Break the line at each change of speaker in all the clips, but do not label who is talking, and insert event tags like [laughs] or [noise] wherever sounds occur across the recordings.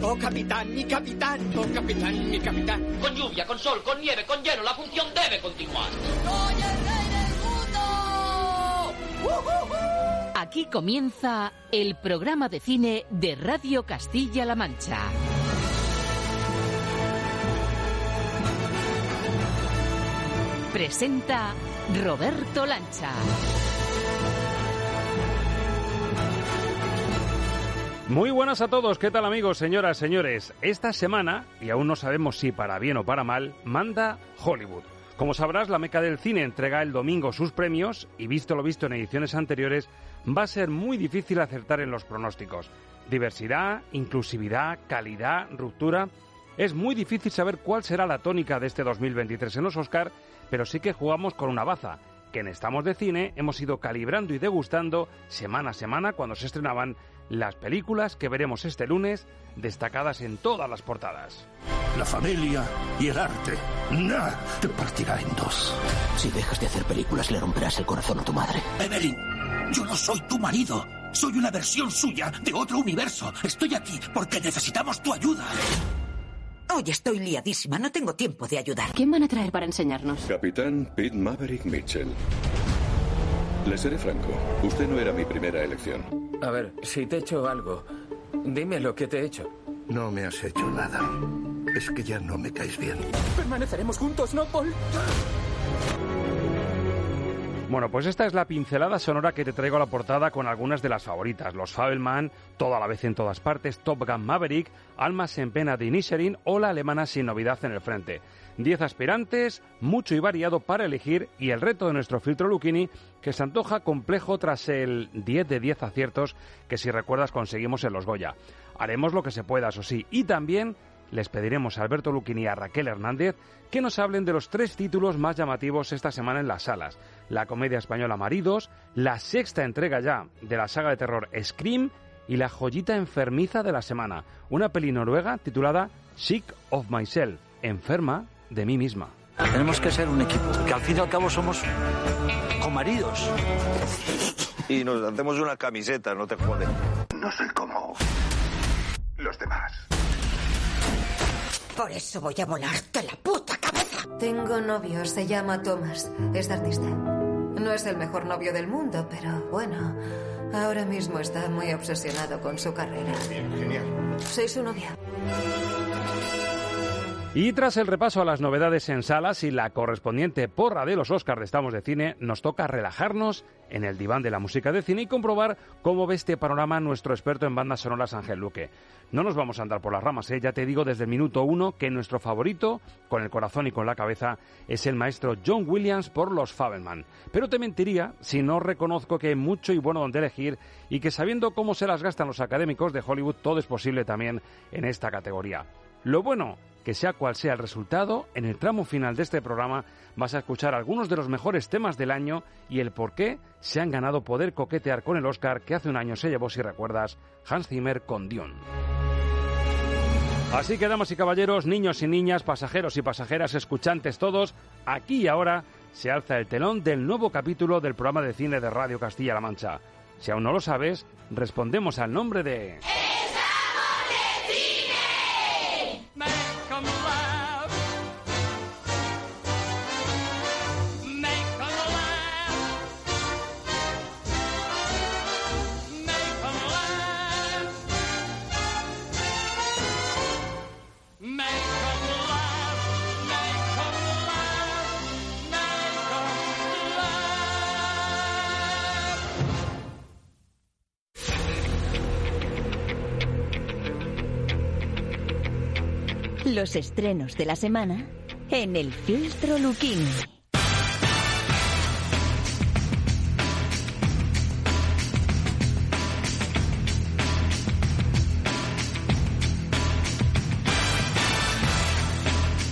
¡Oh, capitán, mi capitán! ¡Oh, capitán, mi capitán!
Con lluvia, con sol, con nieve, con hielo, la función debe continuar.
¡Soy el rey del mundo!
Aquí comienza el programa de cine de Radio Castilla-La Mancha. Presenta Roberto Lancha.
Muy buenas a todos, ¿qué tal amigos, señoras, señores? Esta semana, y aún no sabemos si para bien o para mal, manda Hollywood. Como sabrás, la meca del cine entrega el domingo sus premios y visto lo visto en ediciones anteriores, va a ser muy difícil acertar en los pronósticos. Diversidad, inclusividad, calidad, ruptura. Es muy difícil saber cuál será la tónica de este 2023 en los Oscar, pero sí que jugamos con una baza, que en Estamos de Cine hemos ido calibrando y degustando semana a semana cuando se estrenaban las películas que veremos este lunes, destacadas en todas las portadas.
La familia y el arte. ¡Nah! Te partirá en dos.
Si dejas de hacer películas, le romperás el corazón a tu madre.
Evelyn, yo no soy tu marido. Soy una versión suya de otro universo. Estoy aquí porque necesitamos tu ayuda.
Hoy estoy liadísima, no tengo tiempo de ayudar.
¿Quién van a traer para enseñarnos?
Capitán Pete Maverick Mitchell. Le seré franco, usted no era mi primera elección.
A ver, si te he hecho algo, dime lo que te he hecho.
No me has hecho nada. Es que ya no me caes bien.
Permaneceremos juntos, ¿no, Paul?
Bueno, pues esta es la pincelada sonora que te traigo a la portada con algunas de las favoritas. Los Fabelman, Toda la vez en todas partes, Top Gun Maverick, Almas en pena de Inisherin o la alemana sin novedad en el frente. Diez aspirantes, mucho y variado para elegir y el reto de nuestro filtro Lucchini que se antoja complejo tras el 10 de 10 aciertos que si recuerdas conseguimos en los Goya. Haremos lo que se pueda, eso sí, y también les pediremos a Alberto Luquini y a Raquel Hernández que nos hablen de los tres títulos más llamativos esta semana en las salas. La comedia española Maridos, la sexta entrega ya de la saga de terror Scream y la joyita enfermiza de la semana, una peli noruega titulada Sick of Myself, enferma de mí misma.
Tenemos que ser un equipo, que al fin y al cabo somos comaridos.
Y nos hacemos una camiseta, no te joden.
No soy como los demás.
Por eso voy a volarte la puta cabeza.
Tengo novio, se llama Thomas. Es artista. No es el mejor novio del mundo, pero bueno, ahora mismo está muy obsesionado con su carrera.
Bien, genial.
Soy su novia.
Y tras el repaso a las novedades en salas y la correspondiente porra de los Oscars de Estamos de Cine, nos toca relajarnos en el diván de la música de cine y comprobar cómo ve este panorama nuestro experto en bandas sonoras Ángel Luque. No nos vamos a andar por las ramas, ¿eh? ya te digo desde el minuto uno que nuestro favorito, con el corazón y con la cabeza, es el maestro John Williams por los Fabelman. Pero te mentiría si no reconozco que hay mucho y bueno donde elegir y que sabiendo cómo se las gastan los académicos de Hollywood, todo es posible también en esta categoría. Lo bueno que sea cual sea el resultado, en el tramo final de este programa vas a escuchar algunos de los mejores temas del año y el por qué se han ganado poder coquetear con el Oscar que hace un año se llevó, si recuerdas, Hans Zimmer con Dion. Así que, damas y caballeros, niños y niñas, pasajeros y pasajeras, escuchantes todos, aquí y ahora se alza el telón del nuevo capítulo del programa de cine de Radio Castilla-La Mancha. Si aún no lo sabes, respondemos al nombre de...
Los estrenos de la semana en el filtro Luquini.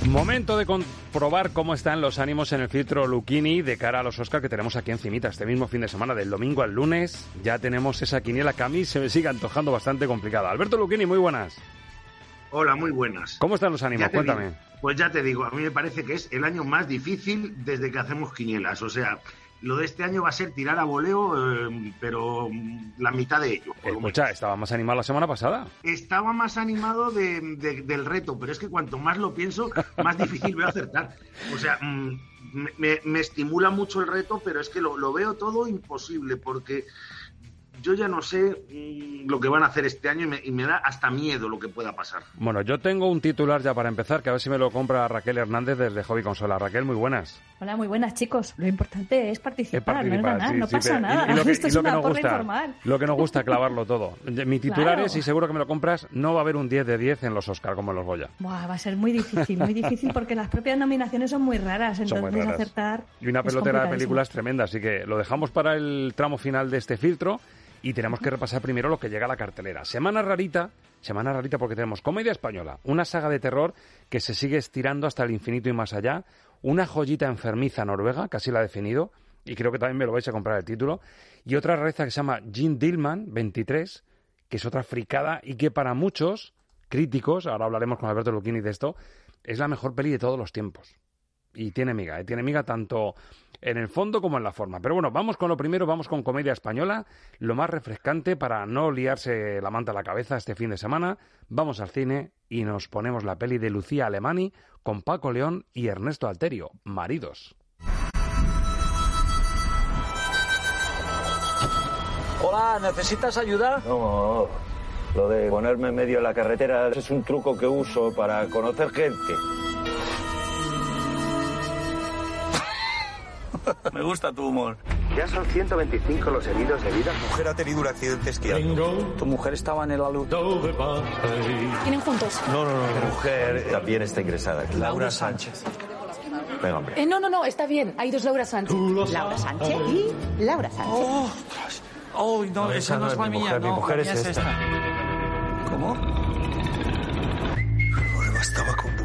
Momento de comprobar cómo están los ánimos en el filtro Luchini de cara a los Oscar que tenemos aquí encimita este mismo fin de semana, del domingo al lunes. Ya tenemos esa quiniela que a mí se me sigue antojando bastante complicada. Alberto Luchini, muy buenas.
Hola, muy buenas.
¿Cómo están los ánimos? Cuéntame.
Digo, pues ya te digo, a mí me parece que es el año más difícil desde que hacemos quinielas. O sea, lo de este año va a ser tirar a voleo, eh, pero la mitad de ello.
Escucha, estaba más animado la semana pasada.
Estaba más animado de, del reto, pero es que cuanto más lo pienso, más difícil veo acertar. O sea, mm, me, me, estimula mucho el reto, pero es que lo, lo veo todo imposible, porque yo ya no sé mm, lo que van a hacer este año y me, da hasta miedo lo que pueda pasar.
Bueno, yo tengo un titular ya para empezar, que a ver si me lo compra Raquel Hernández desde Hobby Consola. Raquel, muy buenas.
Hola, muy buenas chicos. Lo importante es participar, no, no pasa
nada.
Y, lo
que, [laughs]
Esto es
lo que
una
nos gusta,
informal.
Lo que nos gusta, [laughs] clavarlo todo. Mi titular es, y seguro que me lo compras, no va a haber un 10 de 10 en los Oscar como en los Goya.
Buah, va a ser muy difícil, muy difícil porque las propias nominaciones son muy raras, entonces
muy raras.
acertar
Y una pelotera de películas tremenda, así que lo dejamos para el tramo final de este filtro y tenemos que repasar primero lo que llega a la cartelera. Semana rarita, semana rarita porque tenemos comedia española, una saga de terror que se sigue estirando hasta el infinito y más allá, una joyita enfermiza noruega, casi la he definido, y creo que también me lo vais a comprar el título, y otra rareza que se llama Jean Dillman, 23, que es otra fricada y que para muchos críticos, ahora hablaremos con Alberto Lucchini de esto, es la mejor peli de todos los tiempos. Y tiene miga, ¿eh? tiene miga tanto en el fondo como en la forma. Pero bueno, vamos con lo primero, vamos con comedia española, lo más refrescante para no liarse la manta a la cabeza este fin de semana. Vamos al cine y nos ponemos la peli de Lucía Alemani con Paco León y Ernesto Alterio, Maridos.
Hola, ¿necesitas ayuda?
No, lo de ponerme en medio de la carretera es un truco que uso para conocer gente.
Me gusta tu humor.
Ya son 125 los heridos de vida.
Mi mujer ha tenido un accidente esquiando.
Tu mujer estaba en el alud.
¿Tienen juntos?
No, no, no.
Mi mujer también está ingresada.
Laura Sánchez.
Venga, hombre.
Eh, no, no, no, está bien. Hay dos Laura Sánchez.
Laura Sánchez y Laura Sánchez.
Oh, oh no, esa no es la
mi
mía.
mujer, mi
no,
mujer
la
es
mía
esta.
¿Cómo?
No bastaba con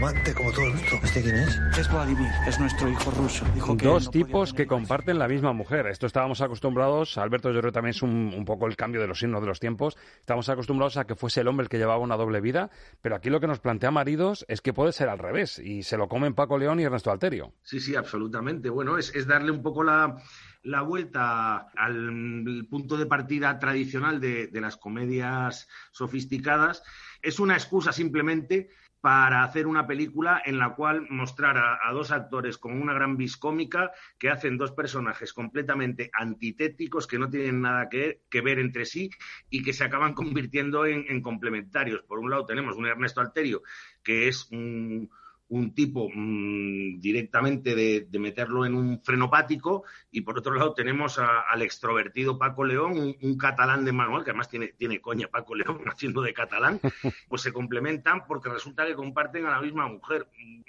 amante como todo el mundo. ¿Este quién es?
Es Vladimir, es nuestro hijo ruso. Dijo que
Dos
no
tipos que comparten la misma mujer. Esto estábamos acostumbrados, Alberto yo creo que también es un, un poco el cambio de los signos de los tiempos. Estamos acostumbrados a que fuese el hombre el que llevaba una doble vida, pero aquí lo que nos plantea Maridos es que puede ser al revés y se lo comen Paco León y Ernesto Alterio.
Sí, sí, absolutamente. Bueno, es, es darle un poco la, la vuelta al punto de partida tradicional de, de las comedias sofisticadas. Es una excusa simplemente para hacer una película en la cual mostrar a, dos actores con una gran vis cómica que hacen dos personajes completamente antitéticos que no tienen nada que, que ver entre sí y que se acaban convirtiendo en, en, complementarios. Por un lado tenemos un Ernesto Alterio que es un, un tipo mmm, directamente de, meterlo en un frenopático y por otro lado tenemos a, al extrovertido Paco León, un, un, catalán de manual, que además tiene, tiene coña Paco León [laughs] haciendo de catalán, pues se complementan porque resulta que comparten a la misma mujer.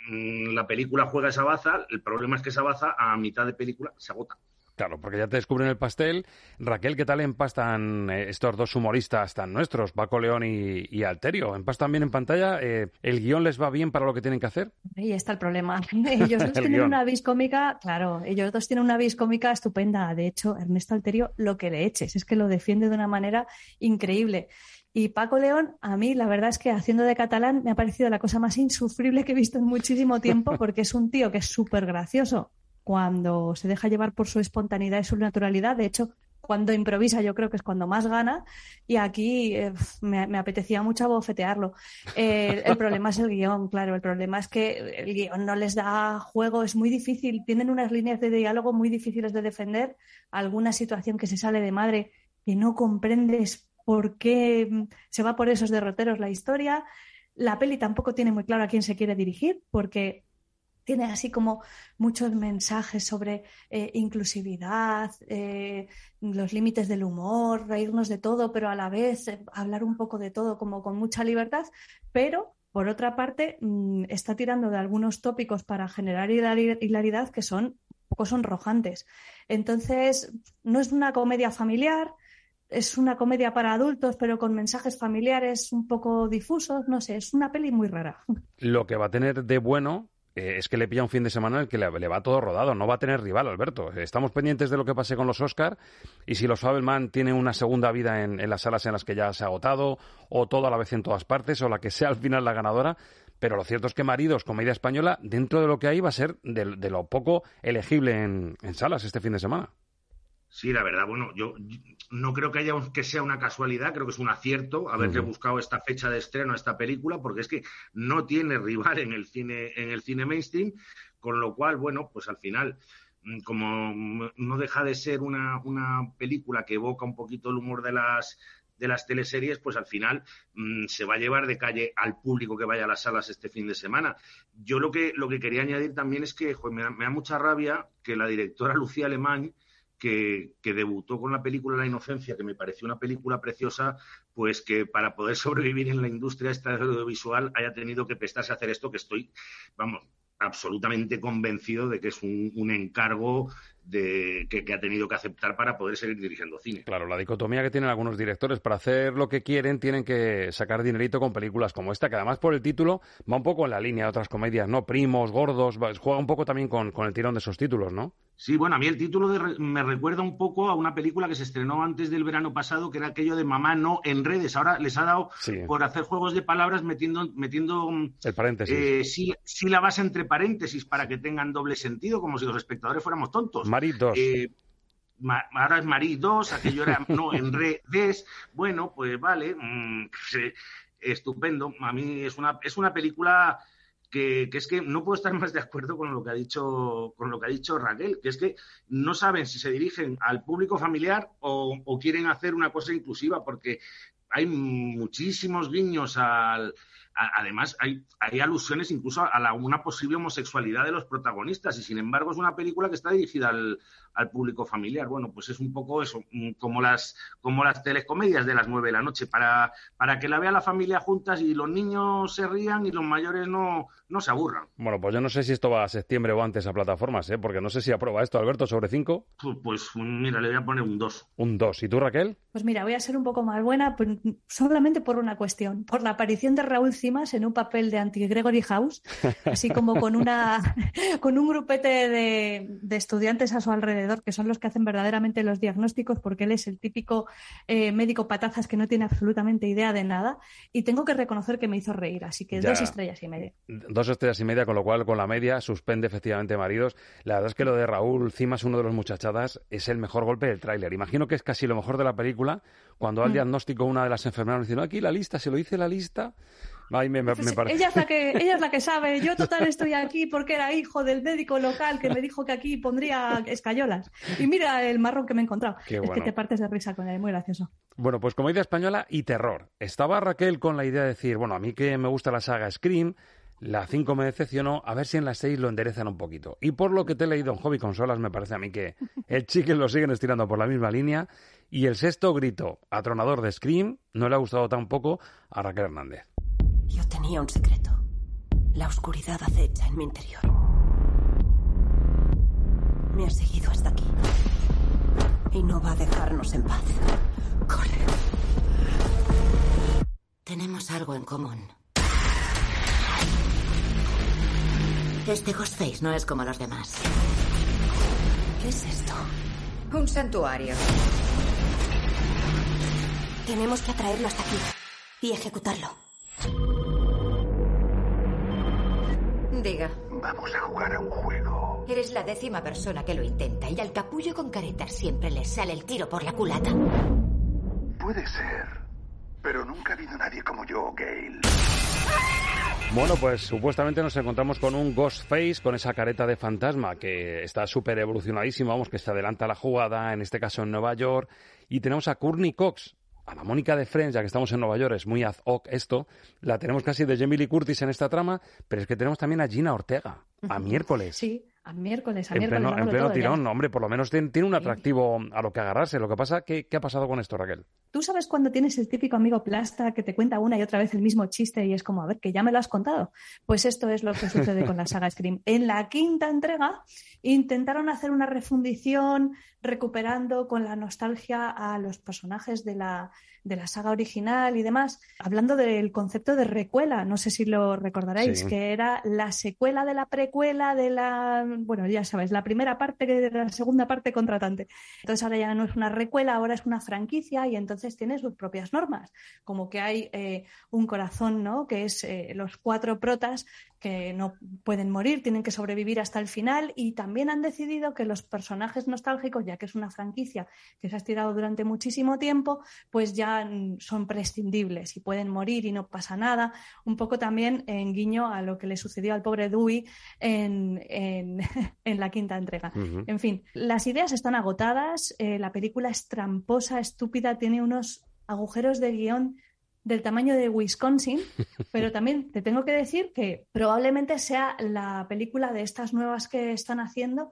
Mm, La película juega esa baza, el problema es que esa baza a mitad de película se agota.
Claro, porque ya te descubren el pastel. Raquel, ¿qué tal empastan eh, estos dos humoristas tan nuestros, Paco León y, y Alterio? ¿Empastan bien en pantalla? Eh, ¿El guion les va bien para lo que tienen que hacer?
Ahí está el problema. [laughs] Ellos dos [laughs] tienen guion. una vis cómica, claro, ellos dos tienen una vis cómica estupenda. De hecho, Ernesto Alterio, lo que le eches, es que lo defiende de una manera increíble. Y Paco León, a mí la verdad es que haciendo de catalán me ha parecido la cosa más insufrible que he visto en muchísimo tiempo [laughs] porque es un tío que es súper gracioso cuando se deja llevar por su espontaneidad y su naturalidad. De hecho, cuando improvisa yo creo que es cuando más gana y aquí eh, me, apetecía mucho bofetearlo. Eh, el problema es el guion, claro, el problema es que el guion no les da juego, es muy difícil, tienen unas líneas de diálogo muy difíciles de defender, alguna situación que se sale de madre que no comprendes por qué se va por esos derroteros la historia. La peli tampoco tiene muy claro a quién se quiere dirigir porque tiene así como muchos mensajes sobre eh, inclusividad, eh, los límites del humor, reírnos de todo, pero a la vez eh, hablar un poco de todo como con mucha libertad, pero por otra parte mmm, está tirando de algunos tópicos para generar hilaridad que son un poco sonrojantes. Entonces, no es una comedia familiar, es una comedia para adultos, pero con mensajes familiares un poco difusos. No sé, es una peli muy rara.
Lo que va a tener de bueno eh, es que le pilla un fin de semana en el que le, va todo rodado. No va a tener rival, Alberto. Estamos pendientes de lo que pase con los Oscar y si los Fabelman tienen una segunda vida en, las salas en las que ya se ha agotado, o todo a la vez en todas partes, o la que sea al final la ganadora. Pero lo cierto es que Maridos, comedia española, dentro de lo que hay, va a ser de, lo poco elegible en salas este fin de semana.
Sí, la verdad, bueno, yo, no creo que haya que sea una casualidad, creo que es un acierto haberle buscado esta fecha de estreno a esta película, porque es que no tiene rival en el cine, en el cine mainstream, con lo cual, bueno, pues al final, mm, como no deja de ser una, una película que evoca un poquito el humor de las de las teleseries, pues al final mm, se va a llevar de calle al público que vaya a las salas este fin de semana. Yo lo que, lo que quería añadir también es que me, da, me, da, mucha rabia que la directora Lucía Alemán que, debutó con la película La Inocencia, que me pareció una película preciosa, pues que para poder sobrevivir en la industria esta audiovisual haya tenido que prestarse a hacer esto, que estoy, vamos, absolutamente convencido de que es un encargo de, que, ha tenido que aceptar para poder seguir dirigiendo cine.
Claro, la dicotomía que tienen algunos directores para hacer lo que quieren tienen que sacar dinerito con películas como esta, que además por el título va un poco en la línea de otras comedias, ¿no? Primos, gordos, juega un poco también con, el tirón de esos títulos, ¿no?
Sí, bueno, a mí el título me recuerda un poco a una película que se estrenó antes del verano pasado, que era aquello de Mamá no en redes. Ahora les ha dado por hacer juegos de palabras metiendo, metiendo
mm, el paréntesis. Eh,
sí, sí la base entre paréntesis para que tengan doble sentido, como si los espectadores fuéramos tontos.
Marí 2. Eh,
ahora es Marí 2, aquello era no en redes. Bueno, pues vale, mm, estupendo. A mí es una, es una película que, es que no puedo estar más de acuerdo con lo que ha dicho con lo que ha dicho Raquel, que es que no saben si se dirigen al público familiar o, quieren hacer una cosa inclusiva, porque hay muchísimos guiños al, además, hay, hay, alusiones incluso a una posible homosexualidad de los protagonistas y, sin embargo, es una película que está dirigida al, al público familiar. Bueno, pues es un poco eso, mm, como las, como las telecomedias de las nueve de la noche, para, para que la vea la familia juntas y los niños se rían y los mayores no, no se aburran.
Bueno, pues yo no sé si esto va a septiembre o antes a plataformas, ¿eh? porque no sé si aprueba esto, Alberto, sobre cinco.
Pues, pues mira, le voy a poner un dos.
Un dos. ¿Y tú, Raquel?
Pues mira, voy a ser un poco más buena solamente por una cuestión, por la aparición de Raúl Cimas en un papel de anti-Gregory House, así como con, una, [laughs] con un grupete de, de estudiantes a su alrededor que son los que hacen verdaderamente los diagnósticos, porque él es el típico eh, médico patazas que no tiene absolutamente idea de nada. Y tengo que reconocer que me hizo reír, así que dos estrellas y media.
Dos estrellas y media, con lo cual con la media suspende efectivamente maridos. La verdad es que lo de Raúl Cimas, uno de los muchachadas, es el mejor golpe del tráiler. Imagino que es casi lo mejor de la película cuando al mm. diagnóstico una de las enfermeras dice, no, aquí la lista, se lo dice la lista
ella, es la que, [laughs] ella es la que sabe. Yo total estoy aquí porque era hijo del médico local que me dijo que aquí pondría escayolas. Y mira el marrón que me he encontrado. Es que te partes de risa con él, muy gracioso.
Bueno, pues comedia española y terror. Estaba Raquel con la idea de decir, bueno, a mí que me gusta la saga Scream, la 5 me decepcionó, a ver si en la 6 lo enderezan un poquito. Y por lo que te he leído en Hobby Consolas, me parece a mí que el chicken lo siguen estirando por la misma línea. Y el sexto grito, atronador de Scream, no le ha gustado tampoco a Raquel Hernández.
Yo tenía un secreto. La oscuridad acecha en mi interior. Me ha seguido hasta aquí. Y no va a dejarnos en paz. Corre. Tenemos algo en común. Este Ghostface no es como los demás. ¿Qué es esto?
Un santuario.
Tenemos que atraerlo hasta aquí y ejecutarlo.
Diga.
Vamos a jugar a un juego.
Eres la décima persona que lo intenta y al capullo con caretas siempre le sale el tiro por la culata.
Puede ser, pero nunca ha habido nadie como yo, Gail.
Bueno, pues supuestamente nos encontramos con un Ghostface, con esa careta de fantasma que está súper evolucionadísimo, vamos, que se adelanta la jugada, en este caso en Nueva York, y tenemos a Courtney Cox, a la Mónica de Friends, ya que estamos en Nueva York, es muy ad hoc esto, la tenemos casi de Jamie Lee Curtis en esta trama, pero es que tenemos también a Gina Ortega, a miércoles.
Sí, a miércoles, a
en
miércoles.
pleno, en pleno tirón, hombre, por lo menos tiene, tiene un atractivo a lo que agarrarse. Lo que pasa, ¿qué, ¿qué ha pasado con esto, Raquel?
Tú sabes cuando tienes el típico amigo plasta que te cuenta una y otra vez el mismo chiste y es como, a ver, que ya me lo has contado. Pues esto es lo que sucede con la saga Scream. [laughs] En la quinta entrega intentaron hacer una refundición recuperando con la nostalgia a los personajes de la, de la saga original y demás, hablando del concepto de recuela, no sé si lo recordaréis,
Sí.
que era la secuela de la precuela de la, bueno, ya sabes, la primera parte de la segunda parte contratante. Entonces ahora ya no es una recuela, ahora es una franquicia y entonces tiene sus propias normas, como que hay eh, un corazón, ¿no? Que es eh, los cuatro protas que no pueden morir, tienen que sobrevivir hasta el final y también han decidido que los personajes nostálgicos, ya que es una franquicia que se ha estirado durante muchísimo tiempo, pues ya son prescindibles y pueden morir y no pasa nada. Un poco también en guiño a lo que le sucedió al pobre Dewey en, en, [laughs] en la quinta entrega. En fin, las ideas están agotadas, eh, la película es tramposa, estúpida, tiene unos agujeros de guion del tamaño de Wisconsin, [laughs] pero también te tengo que decir que probablemente sea la película de estas nuevas que están haciendo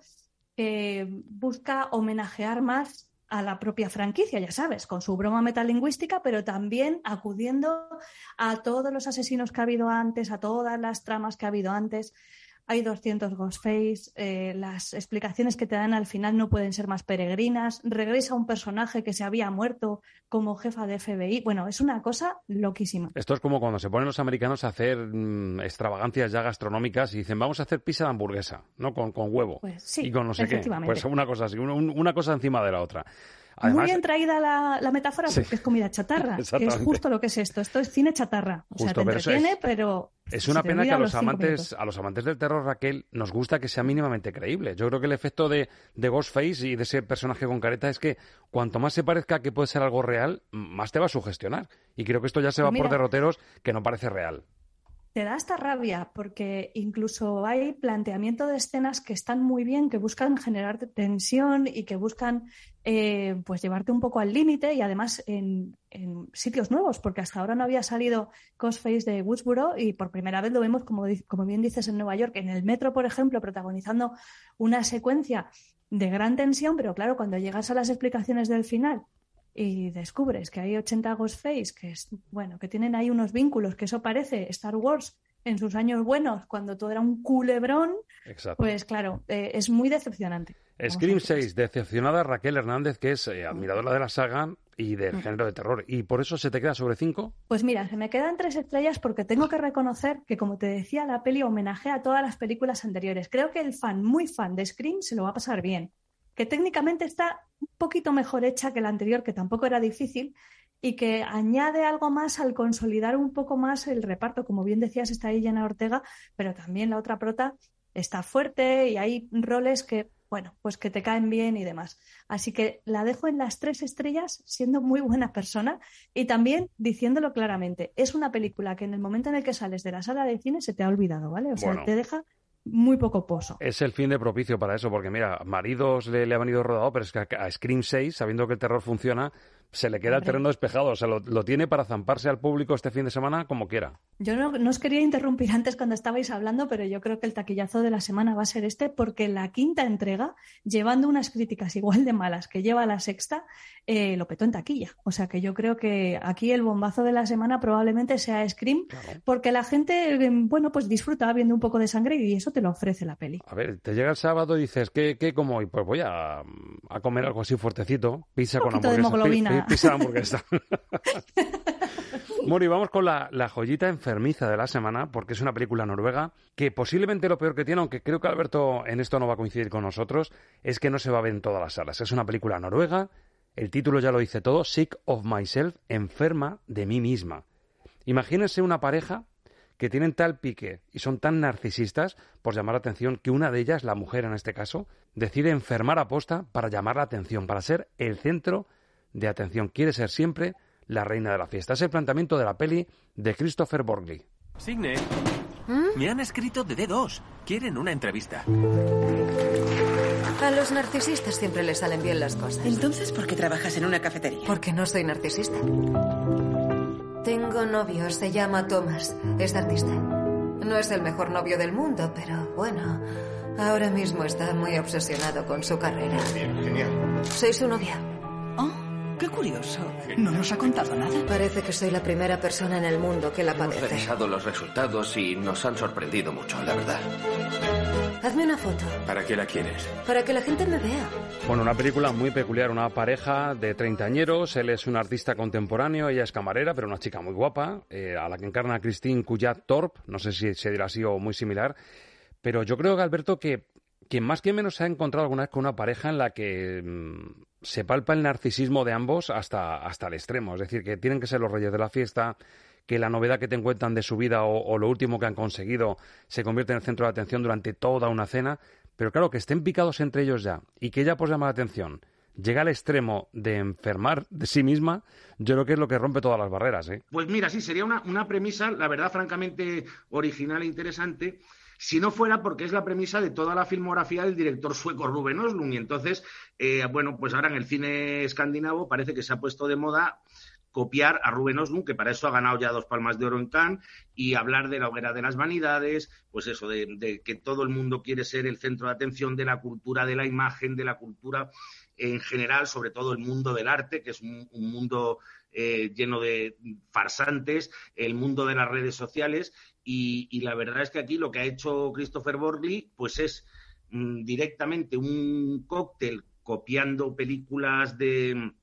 que busca homenajear más a la propia franquicia, ya sabes, con su broma metalingüística, pero también acudiendo a todos los asesinos que ha habido antes, a todas las tramas que ha habido antes. Hay 200 Ghostface, eh, las explicaciones que te dan al final no pueden ser más peregrinas, regresa un personaje que se había muerto como jefa de FBI. Bueno, es una cosa loquísima.
Esto es como cuando se ponen los americanos a hacer mm, extravagancias ya gastronómicas y dicen, vamos a hacer pizza de hamburguesa, ¿no? Con, con huevo.
Pues sí,
y con no sé qué. Pues una cosa así, un- un- una cosa encima de la otra.
Muy bien traída la, la metáfora
Sí.
porque es comida chatarra, [laughs] que es justo lo que es esto. Esto es cine chatarra. O sea, te
pero
entretiene,
es-
pero
Es una pena que a los amantes, a los amantes del terror, Raquel, nos gusta que sea mínimamente creíble. Yo creo que el efecto de, de Ghostface y de ese personaje con careta es que cuanto más se parezca que puede ser algo real, más te va a sugestionar. Y creo que esto ya se va
Pues
por
mira.
derroteros que no parece real.
Te da hasta rabia porque incluso hay planteamiento de escenas que están muy bien, que buscan generar tensión y que buscan eh, pues llevarte un poco al límite y además en, en sitios nuevos, porque hasta ahora no había salido Ghostface de Woodsboro y por primera vez lo vemos, como, como bien dices, en Nueva York, en el metro, por ejemplo, protagonizando una secuencia de gran tensión, pero claro, cuando llegas a las explicaciones del final y descubres que hay 80 Ghostface, que es, bueno, que tienen ahí unos vínculos, que eso parece Star Wars en sus años buenos, cuando todo era un culebrón,
Exacto.
pues claro, eh, es muy decepcionante.
Scream
ver.
6, decepcionada Raquel Hernández, que es eh, admiradora de la saga y del género de terror. ¿Y por eso se te queda sobre 5?
Pues mira, se me quedan tres estrellas porque tengo que reconocer que, como te decía, la peli homenajea a todas las películas anteriores. Creo que el fan, muy fan de Scream, se lo va a pasar bien. Que técnicamente está un poquito mejor hecha que la anterior, que tampoco era difícil, y que añade algo más al consolidar un poco más el reparto. Como bien decías, está ahí Jenna Ortega, pero también la otra prota está fuerte y hay roles que, bueno, pues que te caen bien y demás. Así que la dejo en las tres estrellas siendo muy buena persona y también diciéndolo claramente. Es una película que en el momento en el que sales de la sala de cine se te ha olvidado, ¿vale? O sea,
Bueno.
te deja muy poco pozo.
Es el fin de propicio para eso, porque mira, maridos le, le ha venido rodado, pero es que a a Scream 6, sabiendo que el terror funciona, se le queda el terreno despejado. O sea, lo, lo tiene para zamparse al público este fin de semana como quiera.
Yo no, no os quería interrumpir antes cuando estabais hablando, pero yo creo que el taquillazo de la semana va a ser este, porque la quinta entrega, llevando unas críticas igual de malas que lleva la sexta, eh, lo petó en taquilla. O sea que yo creo que aquí el bombazo de la semana probablemente sea Scream, porque la gente, eh, bueno, pues disfruta viendo un poco de sangre y eso te lo ofrece la peli.
A ver, te llega el sábado y dices, ¿qué, qué como hoy? Pues voy a, a comer algo así fuertecito, pizza
Un
con
de
hamburguesa. [laughs] Y vamos con la, la joyita enfermiza de la semana, porque es una película noruega que posiblemente lo peor que tiene, aunque creo que Alberto en esto no va a coincidir con nosotros, es que no se va a ver en todas las salas. Es una película noruega, el título ya lo dice todo, Sick of Myself, enferma de mí misma. Imagínense una pareja que tienen tal pique y son tan narcisistas, por llamar la atención, que una de ellas, la mujer en este caso, decide enfermar a posta para llamar la atención, para ser el centro de atención. Quiere ser siempre la reina de la fiesta. Es el planteamiento de la peli de Christopher Borgley.
Signe, me han escrito de D2. Quieren una entrevista.
A los narcisistas siempre les salen bien las cosas.
Entonces, ¿por qué trabajas en una cafetería?
Porque no soy narcisista. Tengo novio, se llama Thomas. Es artista. No es el mejor novio del mundo, pero bueno, Ahora mismo está muy obsesionado con su carrera.
Bien, genial.
Soy su novia.
Oh, qué curioso. No nos ha contado nada.
Parece que soy la primera persona en el mundo que la
Hemos
padece.
revisado los resultados y nos han sorprendido mucho, la verdad.
Hazme una foto
¿Para qué la quieres?
para que la gente me vea.
Bueno, una película muy peculiar, una pareja de treintañeros, él es un artista contemporáneo, ella es camarera, pero una chica muy guapa, eh, a la que encarna Christine Cuyat Torp, no sé si se dirá así o muy similar, pero yo creo, Alberto, que quien más que menos se ha encontrado alguna vez con una pareja en la que mm, se palpa el narcisismo de ambos hasta, hasta el extremo, es decir, que tienen que ser los reyes de la fiesta, que la novedad que te encuentran de su vida o, o lo último que han conseguido se convierte en el centro de atención durante toda una cena, pero claro, que estén picados entre ellos ya y que ella pues llama la atención, llega al extremo de enfermar de sí misma, yo creo que es lo que rompe todas las barreras. ¿eh?
Pues mira, sí, sería una, una premisa, la verdad, francamente original e interesante, si no fuera porque es la premisa de toda la filmografía del director sueco Ruben Östlund. Y entonces, eh, bueno, pues ahora en el cine escandinavo parece que se ha puesto de moda copiar a Ruben Östlund, que para eso ha ganado ya dos palmas de oro en Cannes, y hablar de la hoguera de las vanidades, pues eso, de, que todo el mundo quiere ser el centro de atención de la cultura de la imagen, de la cultura en general, sobre todo el mundo del arte, que es un, un mundo eh, lleno de farsantes, el mundo de las redes sociales, y, la verdad es que aquí lo que ha hecho Christopher Borley, pues es mm, directamente un cóctel copiando películas de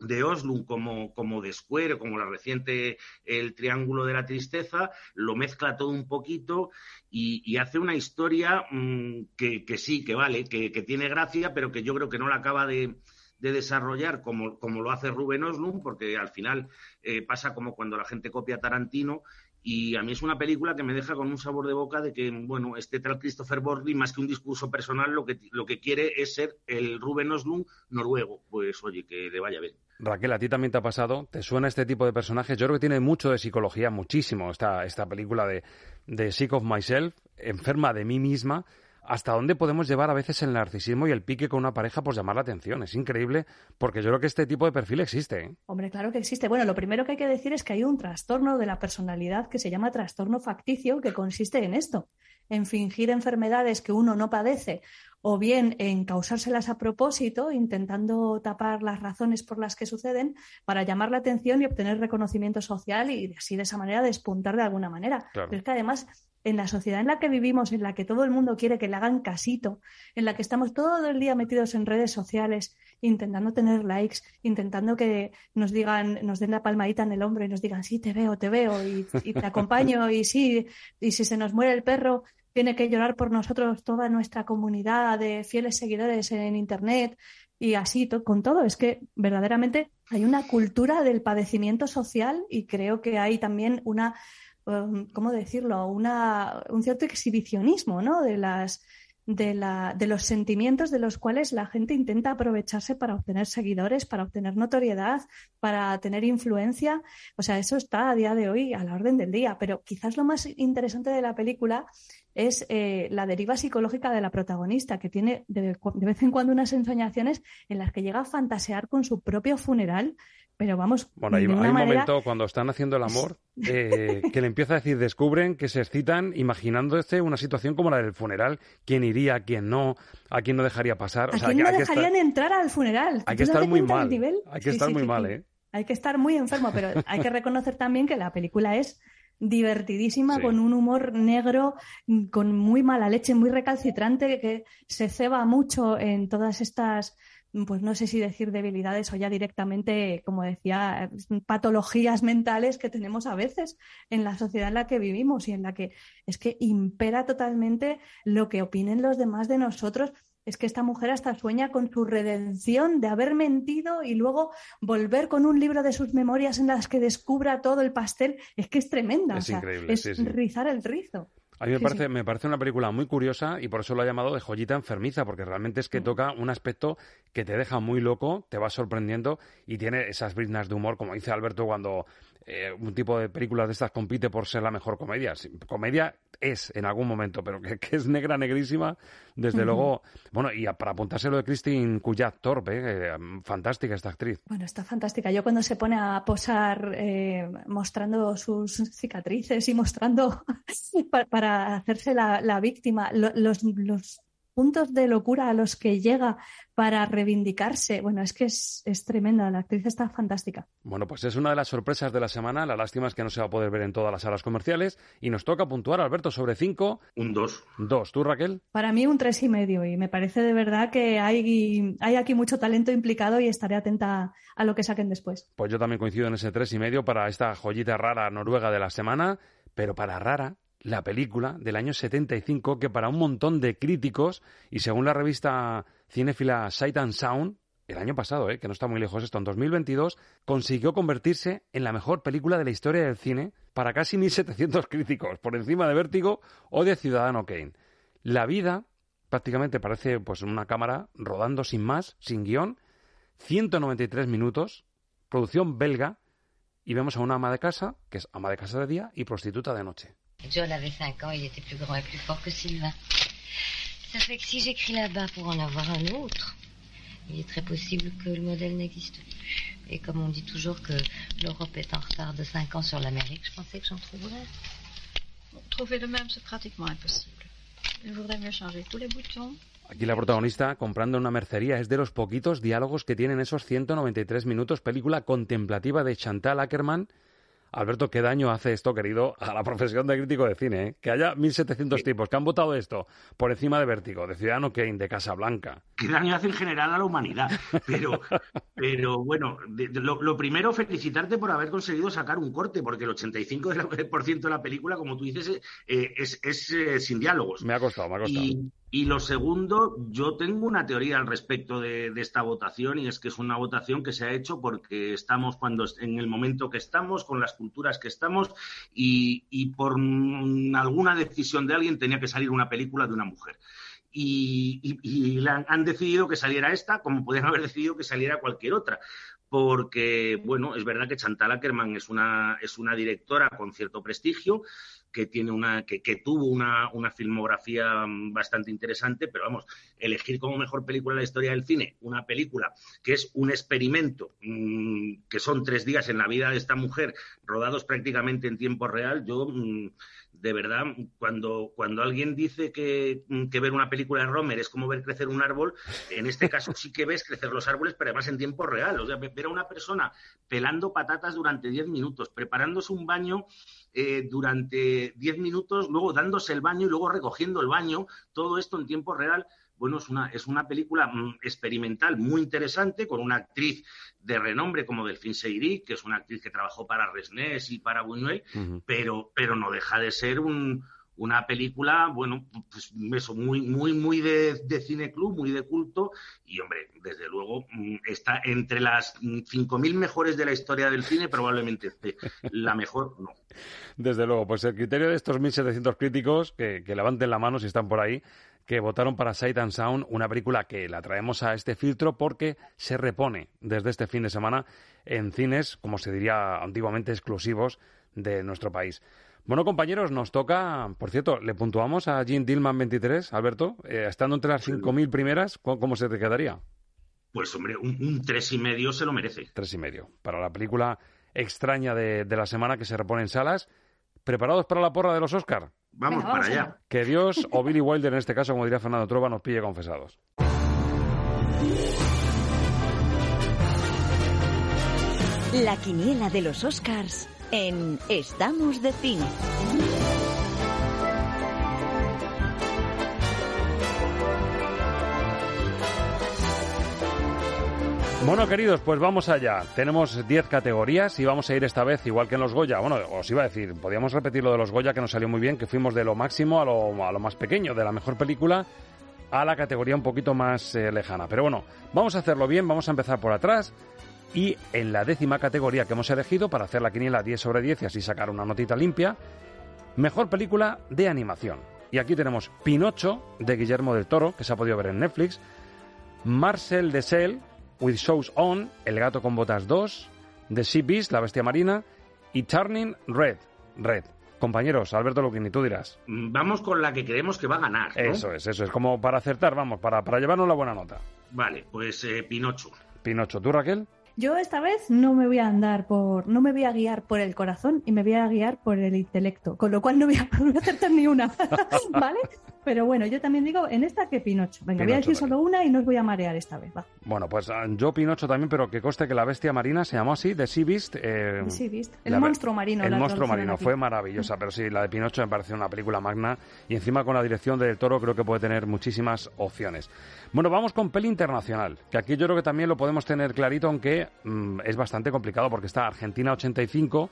de Oslund como, como de Square, como la reciente El Triángulo de la Tristeza, lo mezcla todo un poquito y, hace una historia mmm, que, que, sí, que vale, que, que, tiene gracia, pero que yo creo que no la acaba de, de desarrollar como, como, lo hace Ruben Oslund, porque al final eh, pasa como cuando la gente copia a Tarantino y a mí es una película que me deja con un sabor de boca de que, bueno, este tal Christopher Borley, más que un discurso personal, lo que, lo que quiere es ser el Ruben Oslund noruego. Pues oye, que le vaya bien.
Raquel, ¿a ti también te ha pasado? ¿Te suena este tipo de personajes? Yo creo que tiene mucho de psicología, muchísimo, esta, esta película de, de Sick of Myself, enferma de mí misma. ¿Hasta dónde podemos llevar a veces el narcisismo y el pique con una pareja por llamar la atención? Es increíble porque yo creo que este tipo de perfil existe. ¿eh?
Hombre, claro que existe. Bueno, lo primero que hay que decir es que hay un trastorno de la personalidad que se llama trastorno facticio que consiste en esto, en fingir enfermedades que uno no padece o bien en causárselas a propósito, intentando tapar las razones por las que suceden para llamar la atención y obtener reconocimiento social y así de esa manera despuntar de alguna manera. Claro. Pero es que además en la sociedad en la que vivimos, en la que todo el mundo quiere que le hagan casito, en la que estamos todo el día metidos en redes sociales, intentando tener likes, intentando que nos digan, nos den la palmadita en el hombro y nos digan, sí, te veo, te veo y, te acompaño y sí, y si se nos muere el perro, tiene que llorar por nosotros toda nuestra comunidad de fieles seguidores en Internet y así con todo. Es que verdaderamente hay una cultura del padecimiento social y creo que hay también una, um, ¿cómo decirlo? Un cierto exhibicionismo ¿no? de, las, de, la, de los sentimientos de los cuales la gente intenta aprovecharse para obtener seguidores, para obtener notoriedad, para tener influencia. O sea, eso está a día de hoy a la orden del día. Pero quizás lo más interesante de la película es eh, la deriva psicológica de la protagonista, que tiene de, de, vez en cuando unas ensoñaciones en las que llega a fantasear con su propio funeral. Pero vamos.
Bueno, hay, hay un
manera...
momento cuando están haciendo el amor [laughs] eh, que le empieza a decir, descubren que se excitan imaginándose una situación como la del funeral, quién iría, quién no, a quién no dejaría pasar.
¿A
o sea,
quién no
hay
dejarían
que estar,
entrar al funeral?
Hay que estar muy mal.
Nivel?
Hay que sí, estar
sí,
muy
sí,
mal, ¿eh?
Hay que estar muy enfermo, pero hay que reconocer también que la película es divertidísima,
Sí.
con un humor negro, con muy mala leche, muy recalcitrante, que se ceba mucho en todas estas, pues no sé si decir debilidades o ya directamente, como decía, patologías mentales que tenemos a veces en la sociedad en la que vivimos y en la que es que impera totalmente lo que opinen los demás de nosotros es que esta mujer hasta sueña con su redención de haber mentido y luego volver con un libro de sus memorias en las que descubra todo el pastel. Es que es tremenda.
Es
o sea,
increíble,
es
sí, sí.
rizar el rizo.
A mí me
Sí,
parece,
sí.
me parece una película muy curiosa y por eso lo he llamado de joyita enfermiza, porque realmente es que
Mm.
toca un aspecto que te deja muy loco, te va sorprendiendo y tiene esas briznas de humor, como dice Alberto, cuando eh, un tipo de películas de estas compite por ser la mejor comedia. Comedia es en algún momento, pero que, que es negra, negrísima, desde luego. Bueno, y a- para apuntarse lo de Christine Cuyat Torpe, eh, fantástica esta actriz.
Bueno, está fantástica. Yo cuando se pone a posar eh, mostrando sus cicatrices y mostrando [laughs] pa- para hacerse la, la víctima, lo- los, los puntos de locura a los que llega para reivindicarse. Bueno, es que es, es, tremenda, la actriz está fantástica.
Bueno, pues es una de las sorpresas de la semana. La lástima es que no se va a poder ver en todas las salas comerciales. Y nos toca puntuar, Alberto, sobre cinco.
Un dos.
Dos. ¿Tú, Raquel?
Para mí un tres y medio. Y me parece de verdad que hay, hay aquí mucho talento implicado y estaré atenta a lo que saquen después.
Pues yo también coincido en ese tres y medio para esta joyita rara noruega de la semana. Pero para rara, la película del año 75 que para un montón de críticos y según la revista cinéfila Sight and Sound, el año pasado, eh, que no está muy lejos esto, en 2022, consiguió convertirse en la mejor película de la historia del cine para casi 1.700 críticos, por encima de Vértigo o de Ciudadano Kane. La vida prácticamente parece pues una cámara rodando sin más, sin guion, 193 minutos, producción belga, y vemos a una ama de casa, que es ama de casa de día y prostituta de noche.
John avait 5 ans, il était plus grand et plus fort que Sylvain. Ça fait que si j'écris là-bas pour en avoir un autre, il est très possible que le modèle n'existe plus. Et comme on dit toujours que l'Europe est en retard de 5 ans sur l'Amérique, je pensais que j'en trouverais.
Bon, trouver le même, c'est pratiquement impossible. Il vaudrait mieux changer tous les boutons.
Aquí la protagonista, comprando una mercería, es de los poquitos diálogos que tienen esos 193 minutos, película contemplativa de Chantal Ackerman, Alberto, ¿qué daño hace esto, querido, a la profesión de crítico de cine? ¿eh? Que haya 1.700 tipos que han votado esto por encima de Vértigo, de Ciudadano Kane, de Casablanca.
¿Qué daño hace en general a la humanidad? Pero, [laughs] pero bueno, lo, primero, felicitarte por haber conseguido sacar un corte, porque el 85% de la película, como tú dices, eh, es, eh, sin diálogos.
Me ha costado, me ha costado.
Y lo segundo, yo tengo una teoría al respecto de, esta votación y es que es una votación que se ha hecho porque estamos cuando en el momento que estamos, con las culturas que estamos y, por alguna decisión de alguien tenía que salir una película de una mujer. Y, han decidido que saliera esta, como podrían haber decidido que saliera cualquier otra porque, bueno, es verdad que Chantal Ackerman es una, es una directora con cierto prestigio, que tiene una, que, tuvo una, filmografía mm, bastante interesante, pero vamos, elegir como mejor película en la historia del cine una película que es un experimento, mm, que son tres días en la vida de esta mujer, rodados prácticamente en tiempo real, yo mm, de verdad, cuando, cuando alguien dice que, que, ver una película de Romer es como ver crecer un árbol, en este caso sí que ves crecer los árboles, pero además en tiempo real. O sea, ver a una persona pelando patatas durante diez minutos, preparándose un baño eh, durante diez minutos, luego dándose el baño y luego recogiendo el baño, todo esto en tiempo real bueno, es una, es una película mm, experimental muy interesante con una actriz de renombre como Delphine Seyrig, que es una actriz que trabajó para Resnés y para Buñuel, pero, pero no deja de ser un, una película, bueno, pues eso, muy, muy, muy de, de, cine club, muy de culto, y hombre, desde luego mm, está entre las 5.000 mejores de la historia del cine, probablemente la mejor no.
Desde luego, pues el criterio de estos 1.700 críticos, que, que levanten la mano si están por ahí, que votaron para Sight and Sound, una película que la traemos a este filtro porque se repone desde este fin de semana en cines, como se diría antiguamente, exclusivos de nuestro país. Bueno, compañeros, nos toca, por cierto, le puntuamos a Jean Dillman 23, Alberto, eh, estando entre las 5.000 primeras, ¿cómo se te quedaría?
Pues hombre, un, tres y medio se lo merece.
Tres y medio. Para la película extraña de, de la semana que se repone en salas. ¿Preparados para la porra de los Oscar?
Vamos para allá.
Que Dios, o Billy Wilder en este caso, como diría Fernando Trova, nos pille confesados.
La quiniela de los Oscars en Estamos de Cine.
Bueno, queridos, pues vamos allá. Tenemos 10 categorías y vamos a ir esta vez igual que en los Goya. Bueno, os iba a decir, podíamos repetir lo de los Goya que nos salió muy bien, que fuimos de lo máximo a lo, a lo más pequeño, de la mejor película a la categoría un poquito más eh, lejana. Pero bueno, vamos a hacerlo bien, vamos a empezar por atrás. Y en la décima categoría que hemos elegido para hacer la quiniela 10 sobre 10 y así sacar una notita limpia, mejor película de animación. Y aquí tenemos Pinocho de Guillermo del Toro, que se ha podido ver en Netflix, Marcel de Sel With Shows On, El gato con botas 2, The Sea Beast, La bestia marina, y Turning Red, Red. Compañeros, Alberto Luquini, tú dirás.
Mm, vamos con la que creemos que va a ganar.
Eso es, eso es, como para acertar, vamos, para, para llevarnos la buena nota.
Vale, pues eh, Pinocho.
Pinocho, ¿tú Raquel?
Yo esta vez no me voy a andar por, no me voy a guiar por el corazón y me voy a guiar por el intelecto, con lo cual no voy a, [laughs] no voy a acertar ni una, [laughs] ¿vale? Pero bueno, yo también digo, en esta que Pinocho. Venga, voy a
Pinocho
decir solo una y no os voy a marear esta vez. Va.
Bueno, pues ah, yo Pinocho también, pero que coste que la bestia marina se llamó así, The Sea Beast. eh,
The Sea Beast. El monstruo marino,
El monstruo marino fue maravillosa, pero sí, la de Pinocho me parece una película magna y encima con la dirección del Toro creo que puede tener muchísimas opciones. Bueno, vamos con peli internacional, que aquí yo creo que también lo podemos tener clarito, aunque mm, es bastante complicado porque está Argentina 85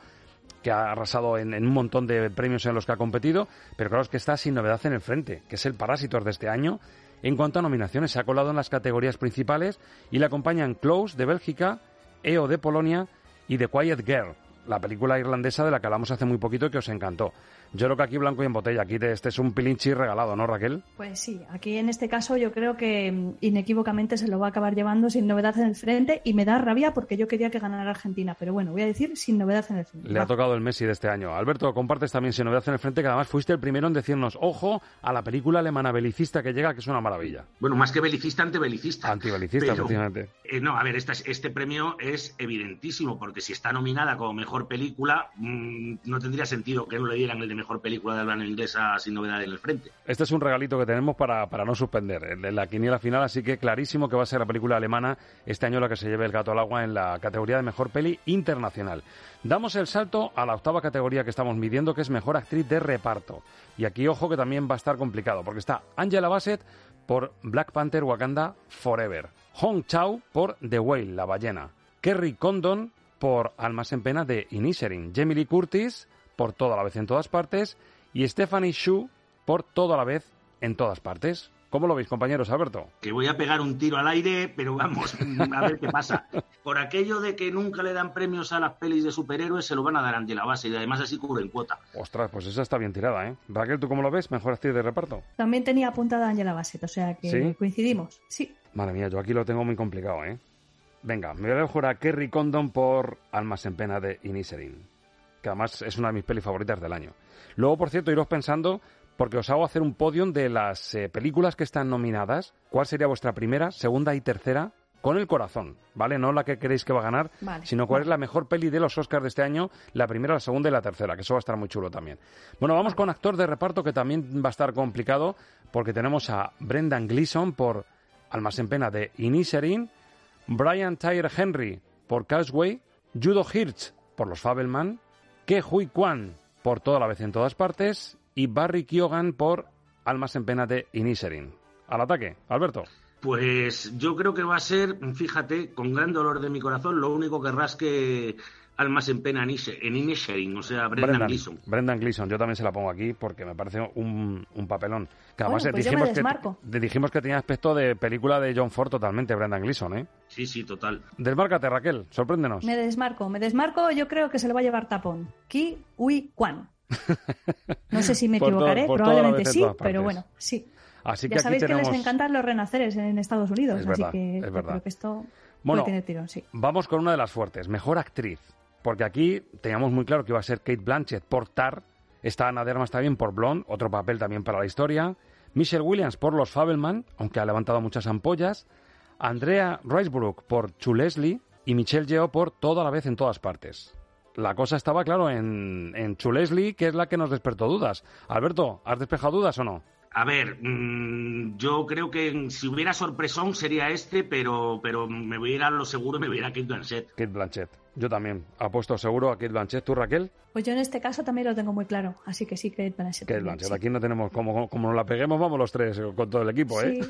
que ha arrasado en, un montón de premios en los que ha competido, pero claro es que está sin novedad en el frente, que es el Parásitos de este año. En cuanto a nominaciones, se ha colado en las categorías principales y le acompañan Close de Bélgica, EO de Polonia y The Quiet Girl, la película irlandesa de la que hablamos hace muy poquito y que os encantó. Yo creo que aquí blanco y en botella, aquí te- este es un pilinchi regalado, ¿no, Raquel?
Pues sí, aquí en este caso yo creo que mm, inequívocamente se lo va a acabar llevando sin novedad en el frente y me da rabia porque yo quería que ganara Argentina, pero bueno, voy a decir sin novedad en el frente.
Le ha tocado el Messi de este año. Alberto, compartes también sin novedad en el frente, que además fuiste el primero en decirnos, ojo, a la película alemana belicista que llega, que es una maravilla.
Bueno, más que belicista, antibelicista.
Antibelicista,
Pero-
efectivamente.
Eh, no, a ver, esta este premio es evidentísimo, porque si está nominada como mejor película, mm, no tendría sentido que no le dieran el de mejor película de habla inglesa sin novedad en el frente.
Este es un regalito que tenemos para, para no suspender la quiniela final, así que clarísimo que va a ser la película alemana este año la que se lleve el gato al agua en la categoría de mejor peli internacional. Damos el salto a la octava categoría que estamos midiendo, que es mejor actriz de reparto. Y aquí, ojo, que también va a estar complicado, porque está Angela Bassett por Black Panther Wakanda Forever, Hong Chao por The Whale, La ballena, Kerry Condon por Almas en pena de Inisherin, Jamie Lee Curtis por Toda la vez en todas partes y Stephanie Shu por Todo a la vez en todas partes. ¿Cómo lo veis, compañeros, Alberto?
Que voy a pegar un tiro al aire, pero vamos, [laughs] a ver qué pasa. Por aquello de que nunca le dan premios a las pelis de superhéroes, se lo van a dar a Angela Bassett y además así cubren cuota.
Ostras, pues esa está bien tirada, ¿eh? Raquel, ¿tú cómo lo ves? Mejor actriz de reparto.
También tenía apuntada a Angela Bassett, o sea que
¿Sí?
coincidimos. Sí.
Madre mía, yo aquí lo tengo muy complicado, ¿eh? Venga, me voy a dejar a Kerry Condon por Almas en pena de Inisherin, que además es una de mis pelis favoritas del año. Luego, por cierto, iros pensando, porque os hago hacer un podium de las eh, películas que están nominadas. ¿Cuál sería vuestra primera, segunda y tercera? Con el corazón, ¿vale? No la que queréis que va a ganar,
Vale.
sino cuál es la mejor peli de los Oscars de este año, la primera, la segunda y la tercera, que eso va a estar muy chulo también. Bueno, vamos con actor de reparto que también va a estar complicado, porque tenemos a Brendan Gleeson por Almas en pena de Inisherin, Brian Tyler Henry por Causeway, Judo Hirsch por Los Fabelman, Ke Hui Kwan por Toda la vez en todas partes y Barry Keoghan por Almas en pena de Inisherin. Al ataque, Alberto.
Pues yo creo que va a ser, fíjate, con gran dolor de mi corazón, lo único que rasque almas en pena en Inishe- en Inisherin, o sea, Brendan, Gleeson.
Brendan Gleeson, yo también se la pongo aquí porque me parece un, un papelón. Que además
Bueno,
eh,
pues yo me
dijimos, que, dijimos que tenía aspecto de película de John Ford totalmente, Brendan Gleeson, ¿eh?
Sí, sí, total.
Desmárcate, Raquel, sorpréndenos.
Me desmarco, me desmarco, yo creo que se lo va a llevar tapón. Ki Ui Kwan. [laughs] No sé si me equivocaré, probablemente sí, pero bueno, sí.
Así que
ya
aquí
sabéis que les encantan los renaceres en Estados Unidos,
Es
así
verdad,
que
es verdad.
creo que esto
Bueno,
puede tener tirón, sí.
Vamos con una de las fuertes, mejor actriz. Porque aquí teníamos muy claro que iba a ser Kate Blanchett por Tar, está Ana de Armas también por Blonde, otro papel también para la historia, Michelle Williams por Los Fabelman, aunque ha levantado muchas ampollas, Andrea Risebrook por Chu Leslie y Michelle Yeoh por Toda la vez en todas partes. La cosa estaba, claro, en, en Chu Leslie, que es la que nos despertó dudas. Alberto, ¿has despejado dudas o no?
A ver, mm, yo creo que si hubiera sorpresón sería este, pero, pero me voy a ir a lo seguro y me voy a ir a Kate Blanchett.
Kate Blanchett. Yo también apuesto seguro a Kate Blanchett. ¿Tú, Raquel?
Pues yo en este caso también lo tengo muy claro, así que sí, Kate Blanchett.
Kate Blanchett.
sí.
Aquí no tenemos, como, como nos la peguemos, vamos los tres eh, con todo el equipo, ¿eh?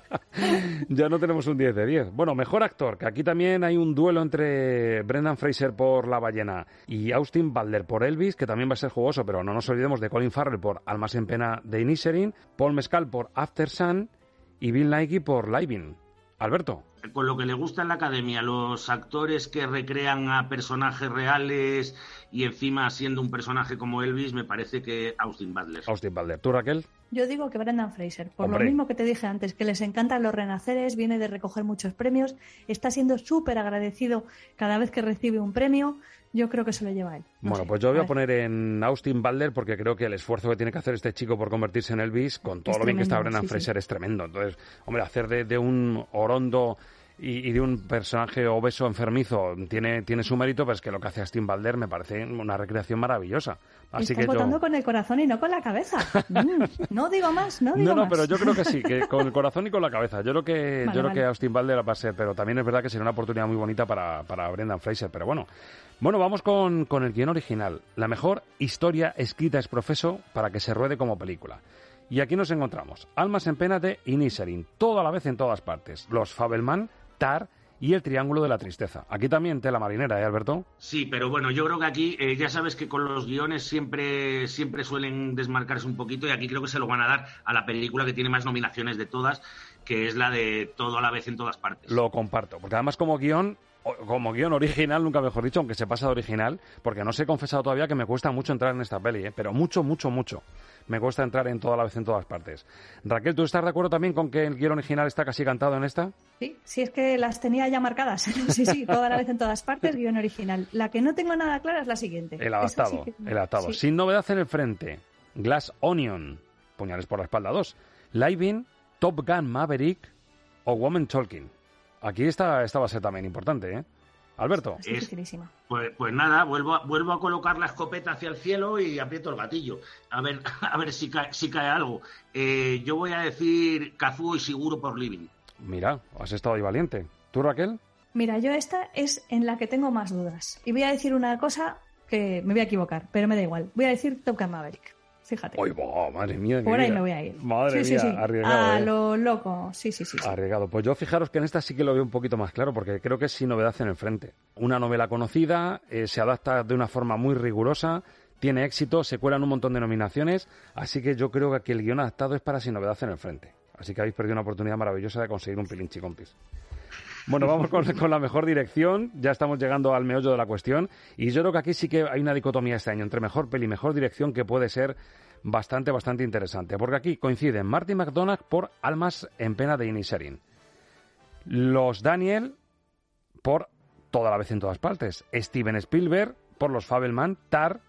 [laughs] ya no tenemos un 10 de 10. Bueno, mejor actor, que aquí también hay un duelo entre Brendan Fraser por La ballena y Austin Butler por Elvis, que también va a ser jugoso, pero no nos olvidemos de Colin Farrell por Almas en pena de Inisherin, Paul Mescal por After Sun y Bill Nighy por Living. Alberto.
Con lo que le gusta en la academia, los actores que recrean a personajes reales y encima siendo un personaje como Elvis, me parece que Austin Butler.
Austin Butler. ¿Tú, Raquel?
Yo digo que Brendan Fraser, por
Hombre.
lo mismo que te dije antes, que les encantan los renaceres, viene de recoger muchos premios, está siendo súper agradecido cada vez que recibe un premio, yo creo que se lo lleva a él. No
bueno,
sé,
pues yo voy a poner en Austin Butler porque creo que el esfuerzo que tiene que hacer este chico por convertirse en Elvis, con todo
Es
lo bien que está Brendan
sí, sí.
Fraser, es tremendo. Entonces, hombre, hacer de, de un orondo y, y de un personaje obeso enfermizo tiene, tiene su mérito, pero es que lo que hace Austin Balder me parece una recreación maravillosa. Así
Estás
que yo...
votando con el corazón y no con la cabeza. Mm, no digo más, no digo
No, no,
más.
pero yo creo que sí, que [laughs] con el corazón y con la cabeza. Yo creo que,
Vale,
yo creo
vale.
que Austin Balder va a ser, pero también es verdad que sería una oportunidad muy bonita para, para Brendan Fraser. Pero bueno, bueno, vamos con, con el guion original. La mejor historia escrita es profeso para que se ruede como película. Y aquí nos encontramos Almas en pena de Inisherin, toda la vez en todas partes. Los Fabelman, Tar y el Triángulo de la Tristeza. Aquí también tela marinera, ¿eh, Alberto?
Sí, pero bueno, yo creo que aquí eh, ya sabes que con los guiones siempre, siempre suelen desmarcarse un poquito y aquí creo que se lo van a dar a la película que tiene más nominaciones de todas, que es la de todo a la vez en todas partes.
Lo comparto, porque además como guion, como guion original, nunca mejor dicho, aunque se pasa de original, porque no os he confesado todavía que me cuesta mucho entrar en esta peli, ¿eh? pero mucho, mucho, mucho. Me cuesta entrar en toda la vez en todas partes. Raquel, ¿tú estás de acuerdo también con que el guion original está casi cantado en esta?
Sí, sí, es que las tenía ya marcadas. [laughs] Sí, sí, toda la vez en todas partes, guion original. La que no tengo nada clara es la siguiente.
El adaptado,
sí que-
el adaptado.
sí.
Sin novedad en el frente. Glass Onion, Puñales por la espalda 2. Living, Top Gun Maverick o Woman Talking. Aquí esta, esta va a ser también importante, ¿eh? Alberto.
Es.
Pues, pues nada, vuelvo a, vuelvo a colocar la escopeta hacia el cielo y aprieto el gatillo. A ver, [laughs] a ver si cae, si cae algo. Eh, yo voy a decir Kazuo y Seguro por Living.
Mira, has estado ahí valiente. ¿Tú, Raquel?
Mira, yo esta es en la que tengo más dudas. Y voy a decir una cosa que me voy a equivocar, pero me da igual. Voy a decir Top Gun Maverick. Fíjate.
Boh, madre mía.
Por ahí me voy a ir.
Madre
sí,
mía,
sí, sí.
arriesgado.
A
¿eh?
lo loco. Sí, sí, sí.
Arriesgado. Pues yo fijaros que en esta sí que lo veo un poquito más claro, porque creo que es sin novedad en el frente. Una novela conocida, eh, se adapta de una forma muy rigurosa, tiene éxito, se cuelan un montón de nominaciones, así que yo creo que aquí el guion adaptado es para sin novedad en el frente. Así que habéis perdido una oportunidad maravillosa de conseguir un pilinchi compis. Bueno, vamos con, la mejor dirección. Ya estamos llegando al meollo de la cuestión. Y yo creo que aquí sí que hay una dicotomía este año entre mejor peli y mejor dirección que puede ser bastante, bastante interesante. Porque aquí coinciden Martin McDonagh por Almas en pena de Inisherin. Los Daniel por Toda la vez en todas partes. Steven Spielberg por Los Fabelman, Tar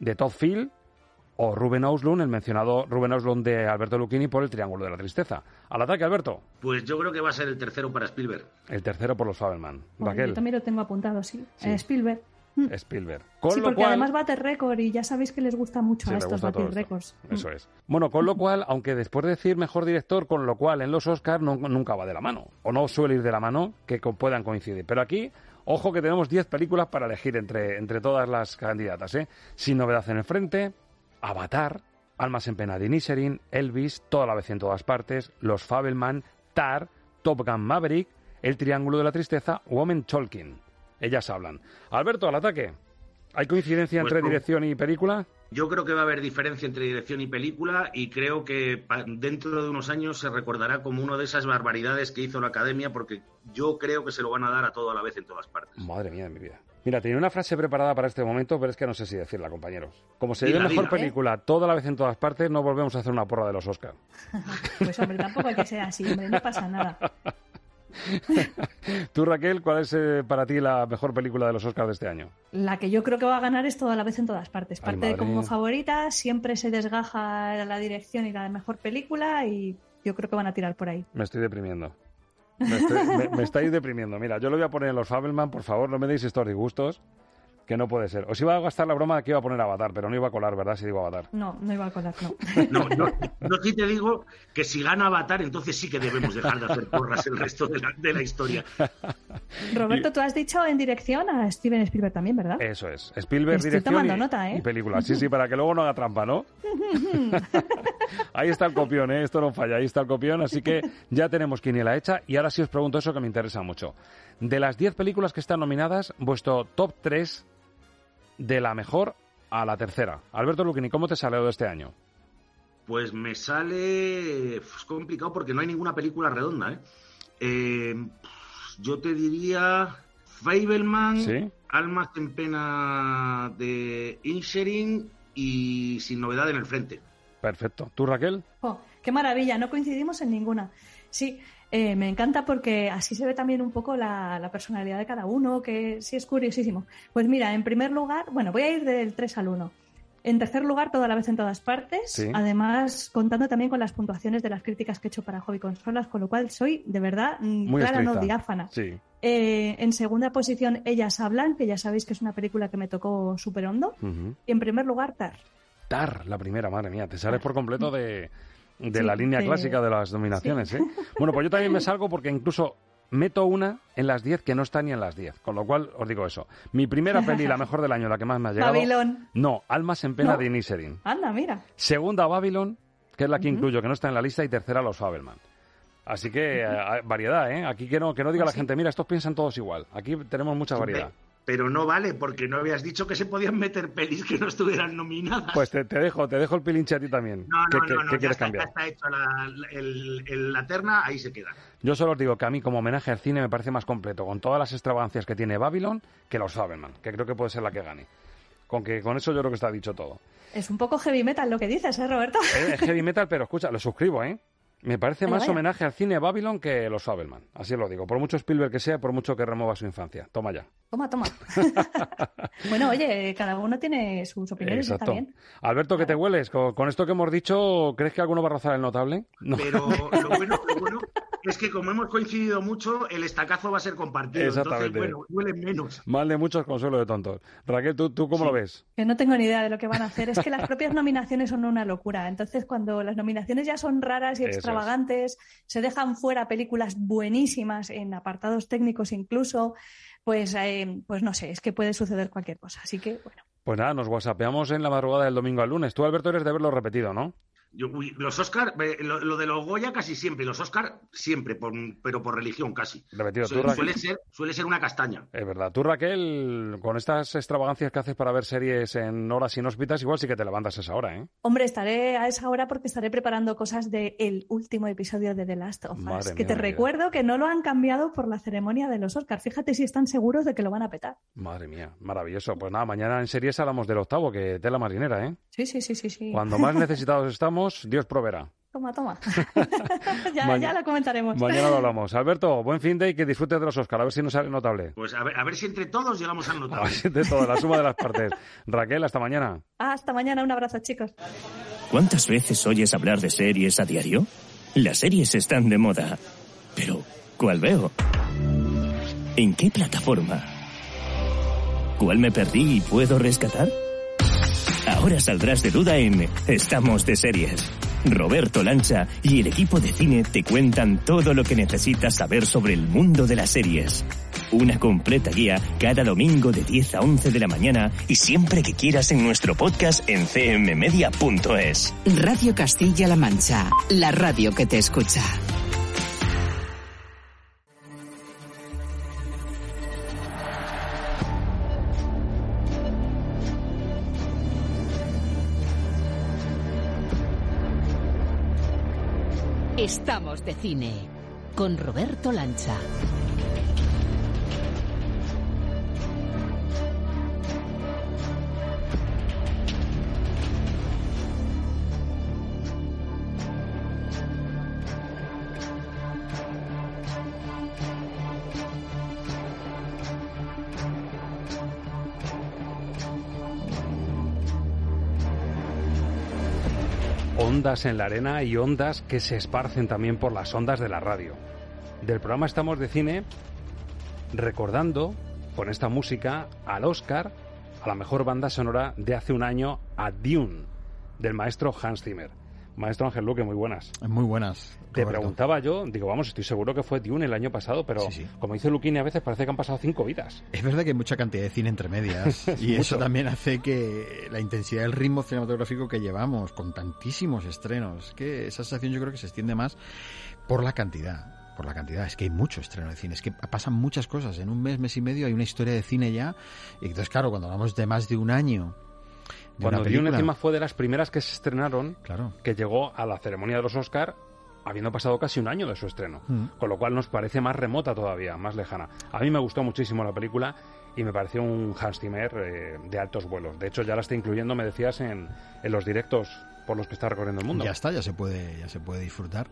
de Todd Field o Ruben Auslund, el mencionado Ruben Auslund de Alberto Lucchini por El Triángulo de la Tristeza. Al ataque, Alberto.
Pues yo creo que va a ser el tercero para Spielberg.
El tercero por Los Raquel.
Yo también lo tengo apuntado, sí.
Sí.
Eh, Spielberg.
Spielberg. Con
sí,
lo
porque
cual...
además bate récord y ya sabéis que les gusta mucho
Sí,
a estos batir récords.
Eso es. Bueno, con lo cual, aunque después de decir mejor director, con lo cual en los Oscars no- nunca va de la mano. O no suele ir de la mano que puedan coincidir. Pero aquí, ojo que tenemos 10 películas para elegir entre, entre todas las candidatas. ¿eh? Sin novedad en el frente, Avatar, Almas en pena de Inisherin, Elvis, Toda la vez en todas partes, Los Fabelman, Tar, Top Gun Maverick, El Triángulo de la Tristeza, Woman Talking. Ellas hablan. Alberto, al ataque. ¿Hay coincidencia
Pues
entre dirección y película?
Yo creo que va a haber diferencia entre dirección y película y creo que dentro de unos años se recordará como una de esas barbaridades que hizo la academia porque yo creo que se lo van a dar a todo a la vez en todas partes.
Madre mía de mi vida. Mira, tenía una frase preparada para este momento, pero es que no sé si decirla, compañeros. Como se dio mejor
dila.
película toda la vez en todas partes, no volvemos a hacer una porra de los Oscars. [laughs]
Pues hombre, tampoco hay que ser así, hombre, no pasa nada. [laughs]
Tú, Raquel, ¿cuál es eh, para ti la mejor película de los Oscars de este año?
La que yo creo que va a ganar es toda la vez en todas partes.
Ay,
Parte
madre
de como favorita, siempre se desgaja la dirección y la mejor película y yo creo que van a tirar por ahí.
Me estoy deprimiendo. Me, estoy- me- estáis deprimiendo. Mira, yo lo voy a poner en los Fabelman, por favor, no me deis estos disgustos, que no puede ser. Os iba a gastar la broma de que iba a poner Avatar, pero no iba a colar, ¿verdad? Si digo Avatar.
No, no iba a colar, no. [laughs]
No, no, no sí te digo que si gana Avatar, entonces sí que debemos dejar de hacer porras el resto de la, de la historia. [laughs]
Roberto, tú has dicho en dirección a Steven Spielberg también, ¿verdad?
Eso es. Spielberg,
Estoy
dirección
tomando
y,
nota, ¿eh?
y película. Sí, sí, para que luego no haga trampa, ¿no? [laughs] Ahí está el copión, ¿eh? Esto no falla, ahí está el copión, así que ya tenemos quiniela hecha y ahora sí os pregunto eso que me interesa mucho. De las 10 películas que están nominadas, vuestro top 3 de la mejor a la tercera. Alberto Luquini, ¿cómo te salió de este año?
Pues me sale es complicado porque no hay ninguna película redonda, ¿eh? Eh, yo te diría Fableman,
¿Sí?
Almas en pena de Inshering y Sin novedad en el frente.
Perfecto. ¿Tú, Raquel?
Oh, qué maravilla, no coincidimos en ninguna. Sí, eh, me encanta porque así se ve también un poco la, la personalidad de cada uno, que sí es curiosísimo. Pues mira, en primer lugar, bueno, voy a ir del 3 al 1. En tercer lugar, toda la vez en todas partes. Además, contando también con las puntuaciones de las críticas que he hecho para Hobby Consolas, con lo cual soy de verdad mm,
Muy
clara, no diáfana.
Sí.
Eh, en segunda posición, Ellas hablan, que ya sabéis que es una película que me tocó súper hondo. Y en primer lugar, Tar.
Tar, la primera, madre mía, te sales por completo de, de
Sí,
la línea clásica de las nominaciones,
Sí.
¿eh? Bueno, pues yo también me [laughs] salgo porque incluso meto una en las 10 que no está ni en las 10, con lo cual os digo eso. Mi primera peli, la mejor del año, la que más me ha llegado...
Babylon.
No, Almas en pena
¿No?
de Inisherin.
Anda, mira.
Segunda, Babylon, que es la que incluyo, que no está en la lista, y tercera, Los Fabelman. Así que eh, variedad, ¿eh? Aquí que no, que no diga la gente, mira, estos piensan todos igual. Aquí tenemos mucha variedad.
Pero no vale, porque no habías dicho que se podían meter pelis que no estuvieran nominadas.
Pues te, te dejo, te dejo el pilinche a ti también.
no,
¿Qué,
no,
qué-
no, no,
qué
ya
quieres
está,
cambiar?
ya está hecho la, el- el- la terna, ahí se queda.
Yo solo os digo que a mí, como homenaje al cine, me parece más completo, con todas las extravagancias que tiene Babylon, que los Fabelman, que creo que puede ser la que gane. Con que con eso yo creo que está dicho todo.
Es un poco heavy metal lo que dices, ¿eh, Roberto?
Es heavy metal, pero escucha, lo suscribo, ¿eh? Me parece más
vaya.
homenaje al cine Babylon que los Fabelman. Así lo digo. Por mucho Spielberg que sea, por mucho que remueva su infancia. Toma ya.
Toma, toma. [laughs] bueno, oye, cada uno tiene sus opiniones y está
Exacto.
bien.
Alberto, ¿qué te hueles? Con, con esto que hemos dicho, ¿crees que alguno va a rozar el notable? No.
Pero lo bueno, lo bueno es que como hemos coincidido mucho, el estacazo va a ser compartido. Entonces,
Exactamente.
bueno, duele menos.
Mal de muchos, consuelo de tontos. Raquel, ¿tú, tú cómo lo ves?
Que no tengo ni idea de lo que van a hacer. Es que las propias nominaciones son una locura. Entonces, cuando las nominaciones ya son raras y
Eso es.
extravagantes, se dejan fuera películas buenísimas en apartados técnicos incluso, pues, eh, pues no sé, es que puede suceder cualquier cosa. Así que, bueno.
Pues nada, nos whatsappeamos en la madrugada del domingo al lunes. Tú, Alberto, eres de verlo repetido, ¿no?
Yo, uy, los Oscar, eh, lo, lo de los Goya casi siempre, los Oscar siempre, por- pero por religión casi.
Repetido.
Suele,
Raquel.
suele ser, suele ser una castaña.
Es verdad. Tú, Raquel, con estas extravagancias que haces para ver series en horas inhóspitas, igual sí que te levantas a esa hora, ¿eh?
Hombre, estaré a esa hora porque estaré preparando cosas del último episodio de The Last of Us.
Madre
que
mía,
te recuerdo que no lo han cambiado por la ceremonia de los Oscars. Fíjate si están seguros de que lo van a petar.
Madre mía, maravilloso. Pues nada, mañana en series hablamos del octavo, que tela marinera, ¿eh?
Sí, sí, sí, sí. sí.
Cuando más necesitados estamos, Dios proveerá.
Toma, toma. [laughs] ya,
Maña-
ya lo comentaremos.
Mañana lo hablamos. Alberto, buen fin de y que disfrutes de los Oscar. A ver si nos sale notable.
Pues a ver, a ver si entre todos llegamos al
A
notable.
ver, de todo, la suma de las partes. Raquel, hasta mañana.
Hasta mañana, un abrazo, chicos.
¿Cuántas veces oyes hablar de series a diario? Las series están de moda. Pero, ¿cuál veo? ¿En qué plataforma? ¿Cuál me perdí y puedo rescatar? Ahora saldrás de duda en Estamos de series. Roberto Lancha y el equipo de cine te cuentan todo lo que necesitas saber sobre el mundo de las series. Una completa guía cada domingo de 10 a 11 de la mañana y siempre que quieras en nuestro podcast en cmmedia.es.
Radio Castilla-La Mancha, la radio que te escucha.
De cine con Roberto Lancha.
Ondas en la arena y ondas que se esparcen también por las ondas de la radio. Del programa Estamos de Cine, recordando con esta música al Oscar a la mejor banda sonora de hace un año, a Dune, del maestro Hans Zimmer. Maestro Ángel Luque, muy buenas.
Muy buenas.
Te preguntaba yo, digo, vamos, estoy seguro que fue Dune el año pasado, pero como dice Luquini, a veces parece que han pasado cinco vidas.
Es verdad que hay mucha cantidad de cine entre medias [laughs] y
Mucho.
eso también hace que la intensidad del ritmo cinematográfico que llevamos con tantísimos estrenos, que esa sensación yo creo que se extiende más por la cantidad. Por la cantidad, es que hay mucho estreno de cine, es que pasan muchas cosas. En un mes, mes y medio hay una historia de cine ya. Y entonces, claro, cuando hablamos de más de un año.
Cuando Dune encima fue de las primeras que se estrenaron,
Claro.
que llegó a la ceremonia de los Oscar habiendo pasado casi un año de su estreno,
Mm.
con lo cual nos parece más remota todavía, más lejana. A mí me gustó muchísimo la película y me pareció un Hans Zimmer eh, de altos vuelos. De hecho, ya la está incluyendo, me decías, en, en los directos por los que está recorriendo el mundo.
Ya está, ya se puede, ya se puede disfrutar.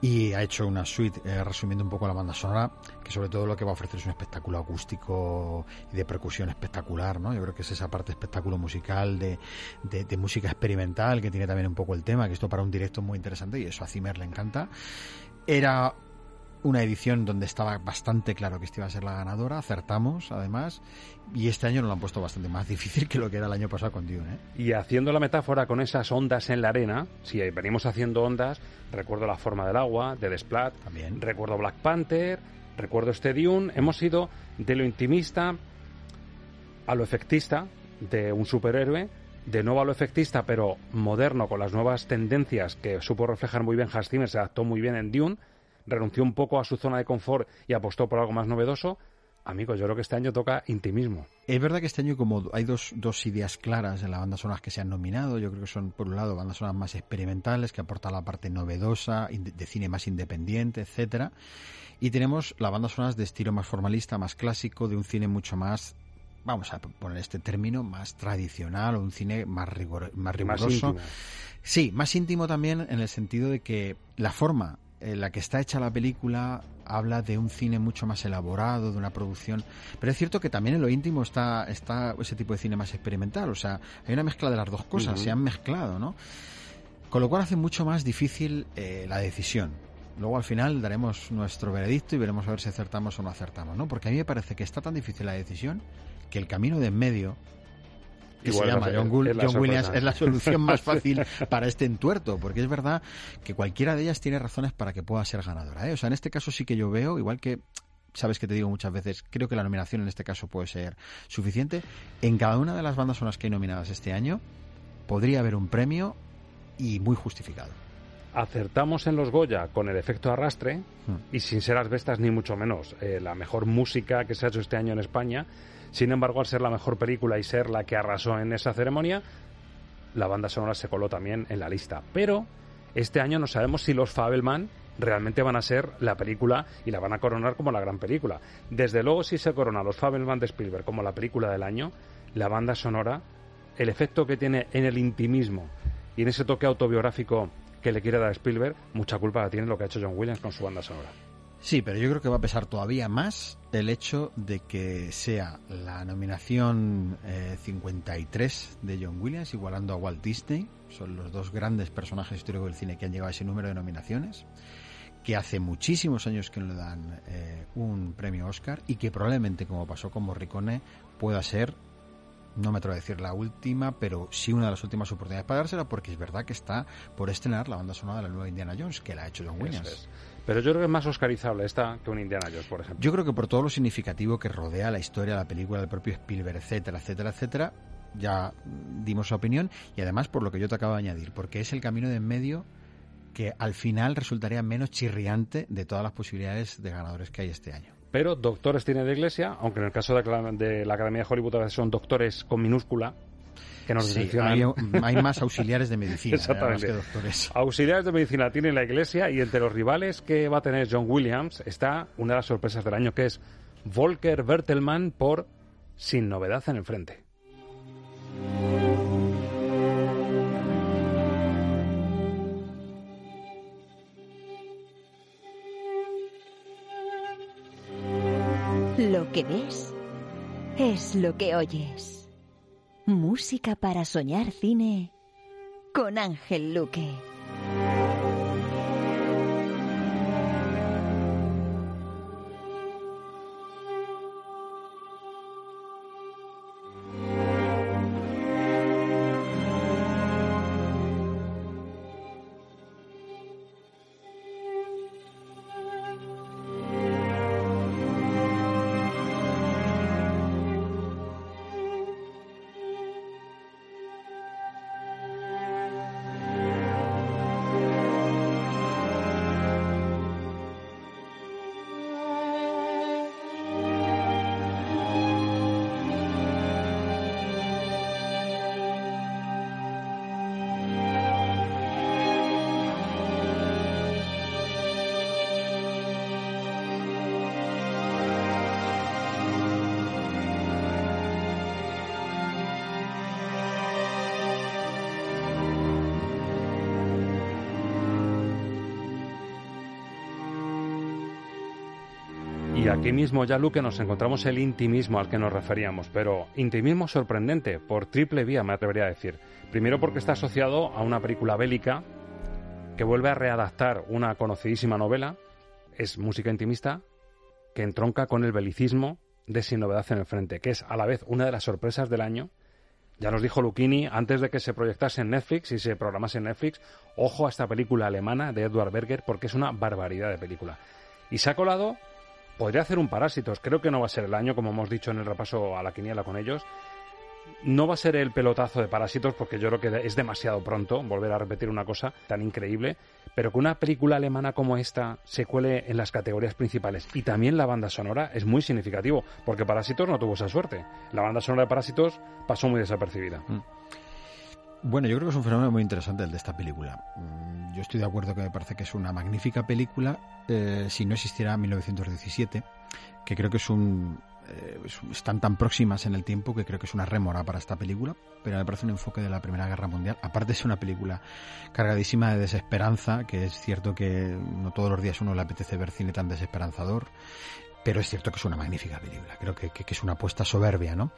Y ha hecho una suite, eh, resumiendo un poco la banda sonora, que sobre todo lo que va a ofrecer es un espectáculo acústico y de percusión espectacular, ¿no? Yo creo que es esa parte de espectáculo musical, de, de, música experimental, que tiene también un poco el tema, que esto para un directo es muy interesante y eso a Zimmer le encanta. Era una edición donde estaba bastante claro que esta iba a ser la ganadora, acertamos además, y este año nos lo han puesto bastante más [laughs] difícil que lo que era el año pasado con Dune. ¿eh?
Y haciendo la metáfora con esas ondas en la arena, si venimos haciendo ondas, recuerdo La forma del agua, de Desplat,
también
recuerdo Black Panther, recuerdo este Dune, hemos ido de lo intimista a lo efectista de un superhéroe, de nuevo a lo efectista, pero moderno, con las nuevas tendencias que supo reflejar muy bien Hans Zimmer, se adaptó muy bien en Dune, renunció un poco a su zona de confort y apostó por algo más novedoso. Amigos, yo creo que este año toca intimismo.
Es verdad que este año como hay dos, dos ideas claras en las bandas sonoras que se han nominado, yo creo que son por un lado bandas sonoras más experimentales que aportan la parte novedosa, de cine más independiente, etcétera, y tenemos las bandas sonoras de estilo más formalista, más clásico, de un cine mucho más vamos a poner este término más tradicional o un cine más más riguroso. sí, más íntimo también en el sentido de que la forma la que está hecha la película habla de un cine mucho más elaborado, de una producción. Pero es cierto que también en lo íntimo está, está ese tipo de cine más experimental. O sea, hay una mezcla de las dos cosas, se han mezclado, ¿no? Con lo cual hace mucho más difícil eh, la decisión. Luego al final daremos nuestro veredicto y veremos a ver si acertamos o no acertamos, ¿no? Porque a mí me parece que está tan difícil la decisión que el camino de en medio que se llama John, Williams, es la solución más [laughs] fácil para este entuerto, porque es verdad que cualquiera de ellas tiene razones para que pueda ser ganadora. ¿eh? O sea, en este caso sí que yo veo, igual que sabes que te digo muchas veces, creo que la nominación en este caso puede ser suficiente. En cada una de las bandas son las que hay nominadas este año, podría haber un premio y muy justificado.
Acertamos en los Goya con el efecto arrastre hmm. y sin ser asbestas ni mucho menos. Eh, la mejor música que se ha hecho este año en España sin embargo, al ser la mejor película y ser la que arrasó en esa ceremonia, la banda sonora se coló también en la lista. Pero este año no sabemos si los Fabelman realmente van a ser la película y la van a coronar como la gran película. Desde luego, si se corona los Fabelman de Spielberg como la película del año, la banda sonora, el efecto que tiene en el intimismo y en ese toque autobiográfico que le quiere dar Spielberg, mucha culpa la tiene lo que ha hecho John Williams con su banda sonora.
Sí, pero yo creo que va a pesar todavía más el hecho de que sea la nominación 53 eh, de John Williams, igualando a Walt Disney. Son los dos grandes personajes históricos del cine que han llegado a ese número de nominaciones. Que hace muchísimos años que no le dan eh, un premio Oscar y que probablemente, como pasó con Morricone, pueda ser no me atrevo a decir la última, pero sí una de las últimas oportunidades para dársela, porque es verdad que está por estrenar la banda sonora de la nueva Indiana Jones, que la ha hecho John Williams.
Pero yo creo que es más oscarizable esta que un Indiana Jones, por ejemplo.
Yo creo que por todo lo significativo que rodea la historia, la película, del propio Spielberg, etcétera, etcétera, etcétera, ya dimos su opinión y además por lo que yo te acabo de añadir, porque es el camino de en medio que al final resultaría menos chirriante de todas las posibilidades de ganadores que hay este año.
Pero doctores tiene de iglesia, aunque en el caso de la Academia de Hollywood a veces son doctores con minúscula, que nos
sí, hay, más auxiliares de medicina [laughs] que doctores.
Auxiliares de medicina tiene la Iglesia y entre los rivales que va a tener John Williams está una de las sorpresas del año que es Volker Bertelmann por Sin novedad en el frente.
Lo que ves es lo que oyes. Música para soñar cine con Ángel Luque.
Y aquí mismo, ya Luque, nos encontramos el intimismo al que nos referíamos, pero intimismo sorprendente, por triple vía, me atrevería a decir. Primero porque está asociado a una película bélica que vuelve a readaptar una conocidísima novela, es música intimista, que entronca con el belicismo de Sin Novedad en el Frente, que es a la vez una de las sorpresas del año. Ya nos dijo Lucchini antes de que se proyectase en Netflix y se programase en Netflix, ojo a esta película alemana de Edward Berger porque es una barbaridad de película. Y se ha colado, podría hacer un Parásitos, creo que no va a ser el año, como hemos dicho en el repaso a la quiniela con ellos, no va a ser el pelotazo de Parásitos porque yo creo que es demasiado pronto volver a repetir una cosa tan increíble, pero que una película alemana como esta se cuele en las categorías principales y también la banda sonora es muy significativo porque Parásitos no tuvo esa suerte. La banda sonora de Parásitos pasó muy desapercibida. Mm.
Bueno, yo creo que es un fenómeno muy interesante el de esta película. Mm, yo estoy de acuerdo que me parece que es una magnífica película eh, si no existiera 1917, que creo que es un, eh, están tan próximas en el tiempo que creo que es una rémora para esta película, pero me parece un enfoque de la Primera Guerra Mundial. Aparte es una película cargadísima de desesperanza, que es cierto que no todos los días uno le apetece ver cine tan desesperanzador, pero es cierto que es una magnífica película. Creo que, que, es una apuesta soberbia, ¿no?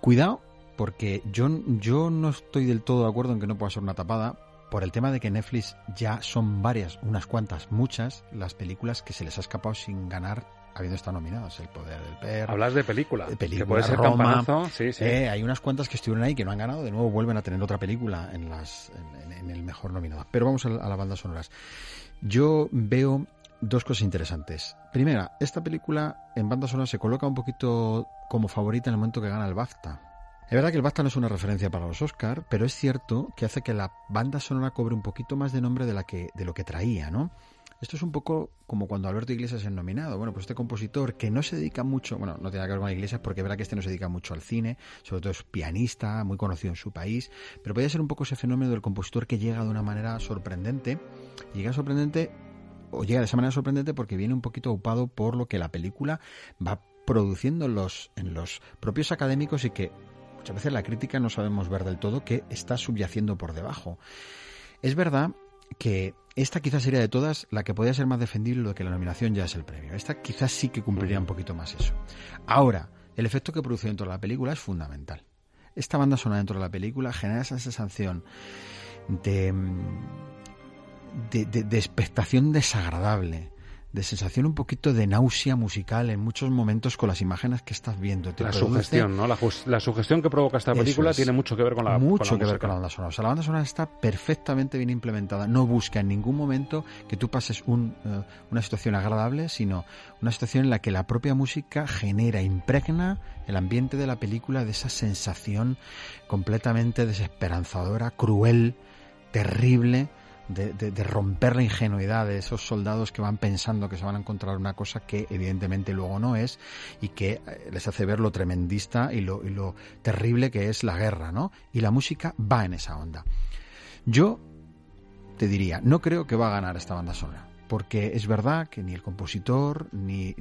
Cuidado, porque yo, yo no estoy del todo de acuerdo en que no pueda ser una tapada, por el tema de que Netflix ya son varias, unas cuantas, muchas, las películas que se les ha escapado sin ganar habiendo estado nominados. El poder del perro.
Hablas de película.
De película,
que puede ser
Roma.
Sí, sí.
Eh, hay unas cuantas que estuvieron ahí que no han ganado. De nuevo vuelven a tener otra película en, las, en, el mejor nominado. Pero vamos a, a las bandas sonoras. Yo veo dos cosas interesantes. Primera, esta película en banda sonora se coloca un poquito como favorita en el momento que gana el BAFTA. Es verdad que el BAFTA no es una referencia para los Oscar, pero es cierto que hace que la banda sonora cobre un poquito más de nombre de, lo que traía, ¿no? Esto es un poco como cuando Alberto Iglesias es nominado. Bueno, pues este compositor que no se dedica mucho, bueno, no tiene que ver con Iglesias porque es verdad que este no se dedica mucho al cine, sobre todo es pianista, muy conocido en su país, pero puede ser un poco ese fenómeno del compositor que llega de una manera sorprendente. Llega sorprendente o llega de esa manera sorprendente porque viene un poquito ocupado por lo que la película va produciendo en los propios académicos y que muchas veces la crítica no sabemos ver del todo que está subyaciendo por debajo. Es verdad que esta quizás sería de todas la que podría ser más defendible lo que la nominación ya es el premio. Esta quizás sí que cumpliría un poquito más eso. Ahora, el efecto que produce dentro de la película es fundamental. Esta banda sonora dentro de la película genera esa sensación de, de, de expectación desagradable, de sensación un poquito de náusea musical en muchos momentos con las imágenes que estás viendo.
la sugestión, ¿no? La, sugestión que provoca esta película tiene mucho que ver con la
Mucho
que
ver con la banda sonora. O sea, la banda sonora está perfectamente bien implementada. No busca en ningún momento que tú pases un, eh, una situación agradable, sino una situación en la que la propia música genera, impregna el ambiente de la película de esa sensación completamente desesperanzadora, cruel, terrible de, romper la ingenuidad de esos soldados que van pensando que se van a encontrar una cosa que evidentemente luego no es y que eh, les hace ver lo tremendista y lo, terrible que es la guerra, ¿no? Y la música va en esa onda. Yo te diría, no creo que va a ganar esta banda sonora porque es verdad que ni el compositor ni,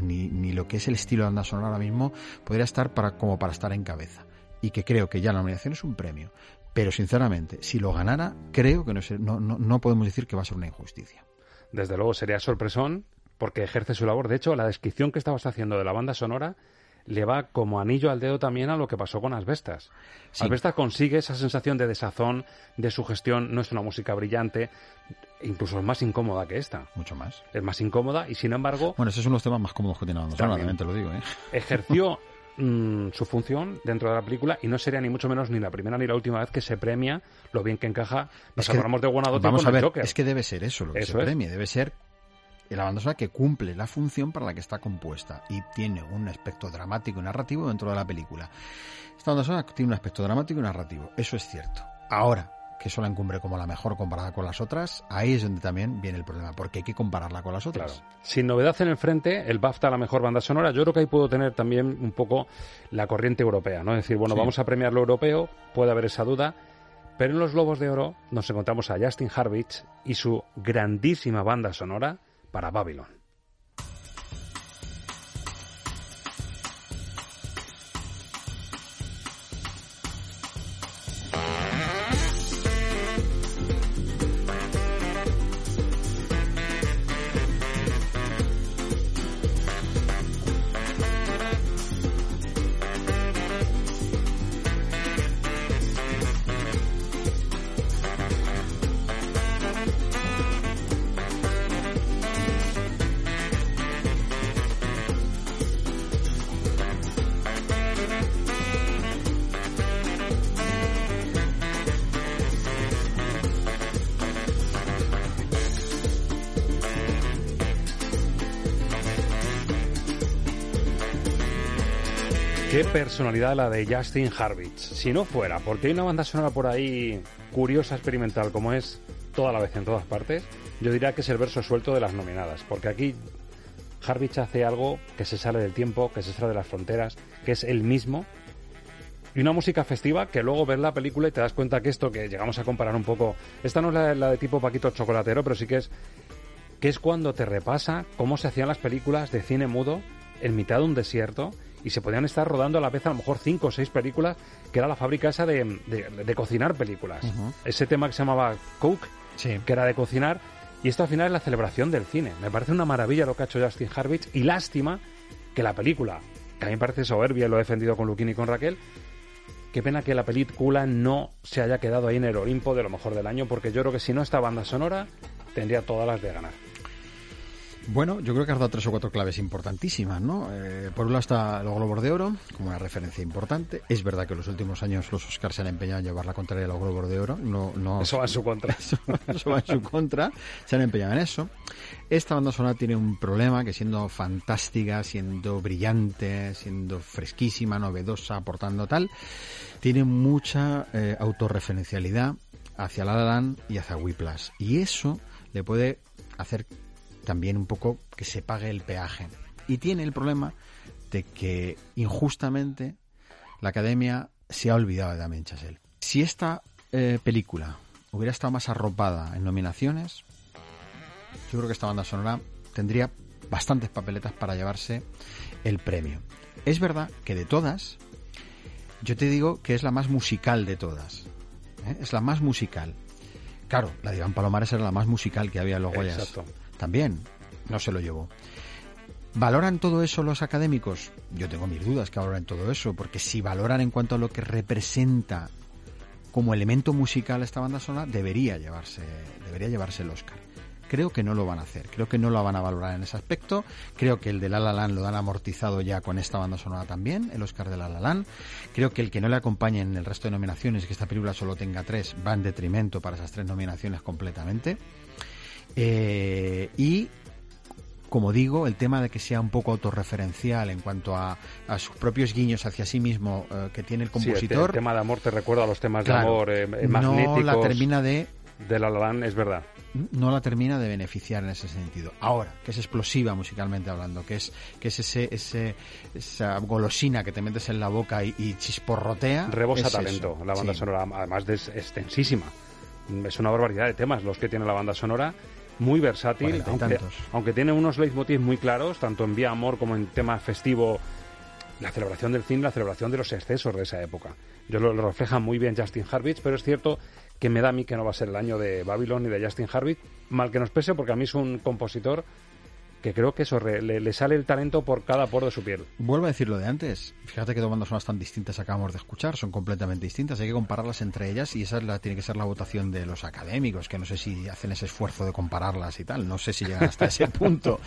ni, ni, lo que es el estilo de banda sonora ahora mismo podría estar para, como para estar en cabeza. Y que creo que ya la nominación es un premio. Pero sinceramente, si lo ganara, creo que no, no, no podemos decir que va a ser una injusticia.
Desde luego sería sorpresón porque ejerce su labor. De hecho, la descripción que estabas haciendo de la banda sonora le va como anillo al dedo también a lo que pasó con Asbestas. Asbestas consigue esa sensación de desazón, de sugestión, no es una música brillante, incluso es más incómoda que esta.
Mucho más.
Es más incómoda y sin embargo...
Bueno, esos son los temas más cómodos que tiene la banda sonora, también te lo digo. ¿eh?
Ejerció [laughs] Mm, su función dentro de la película y no sería ni mucho menos ni la primera ni la última vez que se premia lo bien que encaja. Nos acordamos de Guanadote
Vamos
a
ver, es que debe ser eso lo que se premie, debe ser la banda sonora que cumple la función para la que está compuesta y tiene un aspecto dramático y narrativo dentro de la película. Esta banda sonora tiene un aspecto dramático y narrativo, eso es cierto. Ahora, que eso la encumbre como la mejor comparada con las otras, ahí es donde también viene el problema, porque hay que compararla con las otras.
Sin novedad en el frente, el BAFTA la mejor banda sonora, yo creo que ahí puedo tener también un poco la corriente europea, ¿no? Es decir, bueno, vamos a premiar lo europeo, puede haber esa duda, pero en los Globos de Oro nos encontramos a Justin Harvich y su grandísima banda sonora para Babylon. Personalidad la de Justin Harvich. Si no fuera, porque hay una banda sonora por ahí curiosa, experimental, como es toda la vez en todas partes, yo diría que es el verso suelto de las nominadas. Porque aquí Harvich hace algo que se sale del tiempo, que se sale de las fronteras, que es el mismo. Y una música festiva que luego ves la película y te das cuenta que esto que llegamos a comparar un poco. Esta no es la, la de tipo Paquito Chocolatero, pero sí que es. que es cuando te repasa cómo se hacían las películas de cine mudo en mitad de un desierto y se podían estar rodando a la vez a lo mejor cinco o seis películas, que era la fábrica esa de, de, cocinar películas. Ese tema que se llamaba Cook, que era de cocinar, y esto al final es la celebración del cine. Me parece una maravilla lo que ha hecho Justin Harvich y lástima que la película, que a mí me parece soberbia, lo he defendido con Luquini y con Raquel, qué pena que la película no se haya quedado ahí en el Olimpo de lo mejor del año, porque yo creo que si no esta banda sonora tendría todas las de ganar.
Bueno, yo creo que has dado tres o cuatro claves importantísimas, ¿no? Eh, por un lado está los Globos de Oro, como una referencia importante. Es verdad que en los últimos años los Oscars se han empeñado en llevar la contraria de los Globos de Oro. No, no,
eso va en su contra. [laughs]
Eso, va en su contra. Se han empeñado en eso. Esta banda sonora tiene un problema que siendo fantástica, siendo brillante, siendo fresquísima, novedosa, aportando tal, tiene mucha eh, autorreferencialidad hacia La La y hacia Whiplash. Y eso le puede hacer también un poco que se pague el peaje. Y tiene el problema de que injustamente la academia se ha olvidado de Damien Chazelle. Si esta eh, película hubiera estado más arropada en nominaciones, yo creo que esta banda sonora tendría bastantes papeletas para llevarse el premio. Es verdad que de todas, yo te digo que es la más musical de todas. ¿eh? Es la más musical. Claro, la de Iván Palomares era la más musical que había en los Goyas también no se lo llevó. ¿Valoran todo eso los académicos? Yo tengo mis dudas que valoran todo eso, porque si valoran en cuanto a lo que representa como elemento musical esta banda sonora, debería llevarse, debería llevarse el Oscar. Creo que no lo van a hacer, creo que no lo van a valorar en ese aspecto. Creo que el de La La Land lo han amortizado ya con esta banda sonora también, el Oscar de La La Land. Creo que el que no le acompañe en el resto de nominaciones, que esta película solo tenga tres, va en detrimento para esas tres nominaciones completamente. Eh, y como digo, el tema de que sea un poco autorreferencial en cuanto a, sus propios guiños hacia sí mismo eh, que tiene el compositor.
el, tema de amor te recuerda a los temas de amor eh, magnéticos.
No la termina de.
De La La es verdad.
No la termina de beneficiar en ese sentido. Ahora, que es explosiva musicalmente hablando, que es que es ese, ese esa golosina que te metes en la boca y, chisporrotea.
Rebosa talento, la banda sonora, además de es extensísima. Es una barbaridad de temas los que tiene la banda sonora muy versátil, aunque, tiene unos leitmotivs muy claros, tanto en Vía Amor como en tema festivo, la celebración del cine, la celebración de los excesos de esa época. Yo lo, refleja muy bien Justin Harvitz, pero es cierto que me da a mí que no va a ser el año de Babylon ni de Justin Harvitz, mal que nos pese, porque a mí es un compositor que creo que eso le, sale el talento por cada poro de su piel.
Vuelvo a decir lo de antes. Fíjate que dos bandas sonoras tan distintas acabamos de escuchar, son completamente distintas. Hay que compararlas entre ellas y esa la, tiene que ser la votación de los académicos, que no sé si hacen ese esfuerzo de compararlas y tal. No sé si llegan hasta ese [laughs] punto.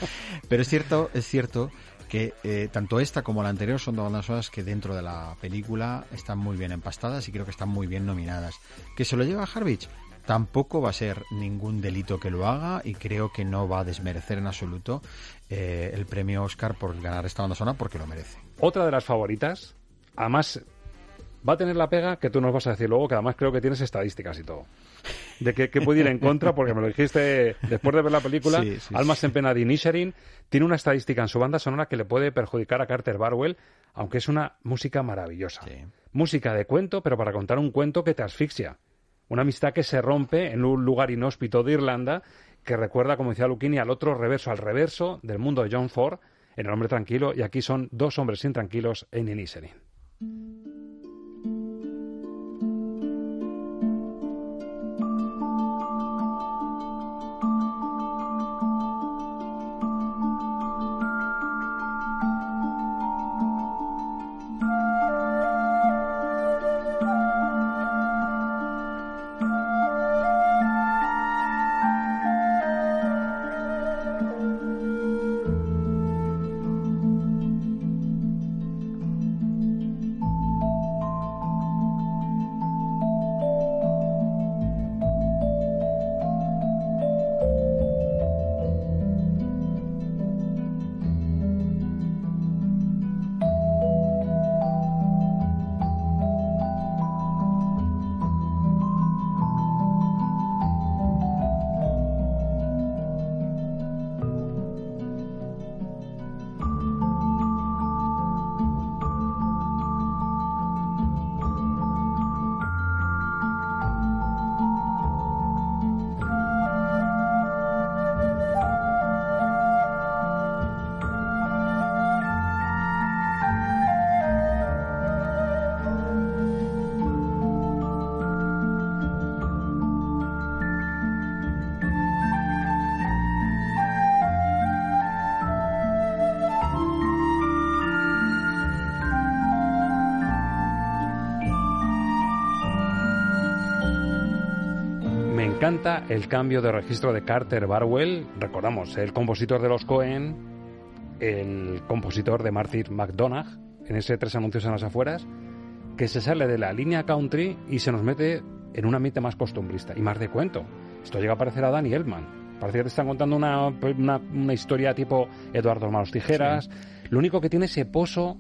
Pero es cierto, es cierto que eh, tanto esta como la anterior son dos bandas sonoras que dentro de la película están muy bien empastadas y creo que están muy bien nominadas. ¿Que se lo lleva a Harvich? Tampoco va a ser ningún delito que lo haga y creo que no va a desmerecer en absoluto eh, el premio Oscar por ganar esta banda sonora porque lo merece.
Otra de las favoritas, además va a tener la pega que tú nos vas a decir luego, que además creo que tienes estadísticas y todo. De que, puede ir en contra, porque me lo dijiste después de ver la película. Almas en pena de Inisherin tiene una estadística en su banda sonora que le puede perjudicar a Carter Barwell, aunque es una música maravillosa. Música de cuento, pero para contar un cuento que te asfixia. Una amistad que se rompe en un lugar inhóspito de Irlanda que recuerda, como decía Luquini, al otro reverso, al reverso del mundo de John Ford en El hombre tranquilo y aquí son dos hombres intranquilos en Inisherin. El cambio de registro de Carter Barwell, recordamos, el compositor de los Cohen, el compositor de Martin McDonagh, en ese tres anuncios en las afueras, que se sale de la línea country y se nos mete en un ambiente más costumbrista y más de cuento. Esto llega a parecer a Danny Elfman. Parece que te están contando una, una, historia tipo Eduardo Manos Tijeras. Lo único que tiene ese pozo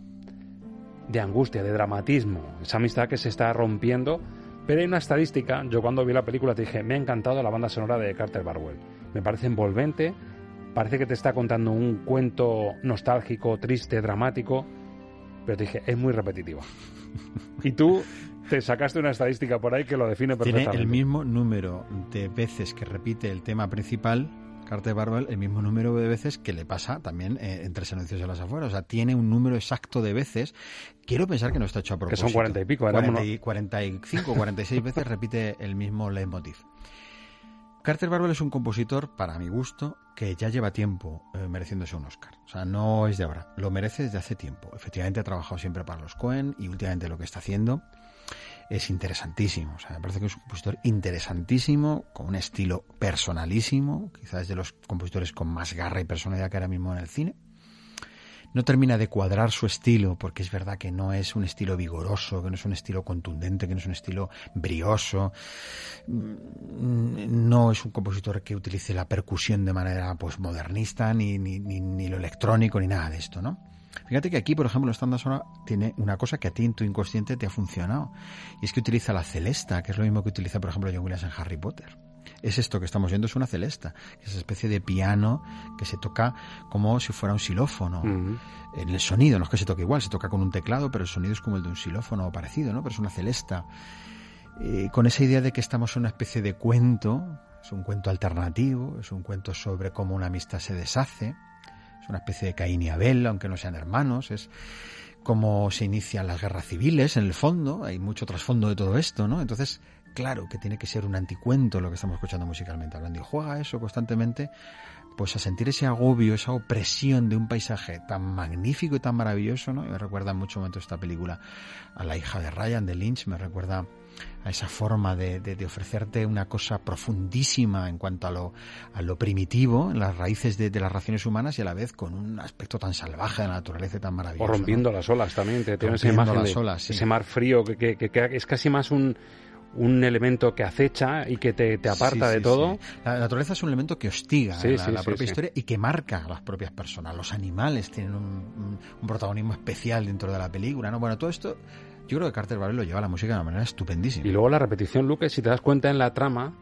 de angustia, de dramatismo, esa amistad que se está rompiendo. Pero hay una estadística, yo cuando vi la película te dije, me ha encantado la banda sonora de Carter Barwell. Me parece envolvente, parece que te está contando un cuento nostálgico, triste, dramático, pero te dije, es muy repetitiva. y tú te sacaste una estadística por ahí que lo define perfectamente.
Tiene el mismo número de veces que repite el tema principal Carter Barwell el mismo número de veces que le pasa también eh, en Tres Anuncios de las Afueras. O sea, tiene un número exacto de veces. Quiero pensar que no está hecho a propósito.
Que son cuarenta y pico.
40, y, 45, 46 veces repite el mismo leitmotiv. Carter Barwell es un compositor, para mi gusto, que ya lleva tiempo eh, mereciéndose un Oscar. O sea, no es de ahora, lo merece desde hace tiempo. Efectivamente ha trabajado siempre para los Cohen y últimamente lo que está haciendo es interesantísimo. O sea, me parece que es un compositor interesantísimo, con un estilo personalísimo, quizás de los compositores con más garra y personalidad que ahora mismo en el cine. No termina de cuadrar su estilo, porque es verdad que no es un estilo vigoroso, que no es un estilo contundente, que no es un estilo brioso. Mm, no es un compositor que utilice la percusión de manera pues modernista, ni, ni, ni lo electrónico, ni nada de esto, ¿no? Fíjate que aquí, por ejemplo, estándar sonora tiene una cosa que a ti en tu inconsciente te ha funcionado. Y es que utiliza la celesta, que es lo mismo que utiliza, por ejemplo, John Williams en Harry Potter. Es esto que estamos viendo, es una celesta, que es esa especie de piano que se toca como si fuera un xilófono. En el sonido, no es que se toque igual, se toca con un teclado, pero el sonido es como el de un xilófono o parecido, ¿no? Pero es una celesta. Eh, con esa idea de que estamos en una especie de cuento, es un cuento alternativo, es un cuento sobre cómo una amistad se deshace es una especie de Caín y Abel, aunque no sean hermanos. Es cómo se inician las guerras civiles, en el fondo. Hay mucho trasfondo de todo esto, ¿no? Entonces, claro que tiene que ser un anticuento lo que estamos escuchando musicalmente hablando. Y juega eso constantemente, pues a sentir ese agobio, esa opresión de un paisaje tan magnífico y tan maravilloso, ¿no? me recuerda en mucho momento esta película a la hija de Ryan, de Lynch, me recuerda a esa forma de, de, ofrecerte una cosa profundísima en cuanto a lo, a lo primitivo, en las raíces de, las relaciones humanas y a la vez con un aspecto tan salvaje de la naturaleza tan maravilloso.
O rompiendo las olas también, te tienes esa imagen las olas, ese mar frío que, que, que, es casi más un, un elemento que acecha y que te, te aparta de todo.
La naturaleza es un elemento que hostiga la, propia historia y que marca a las propias personas. Los animales tienen un, un, protagonismo especial dentro de la película. ¿no? Bueno, todo esto yo creo que Carter Barrel lo lleva a la música de una manera estupendísima.
Y luego la repetición, Luke, si te das cuenta en la trama,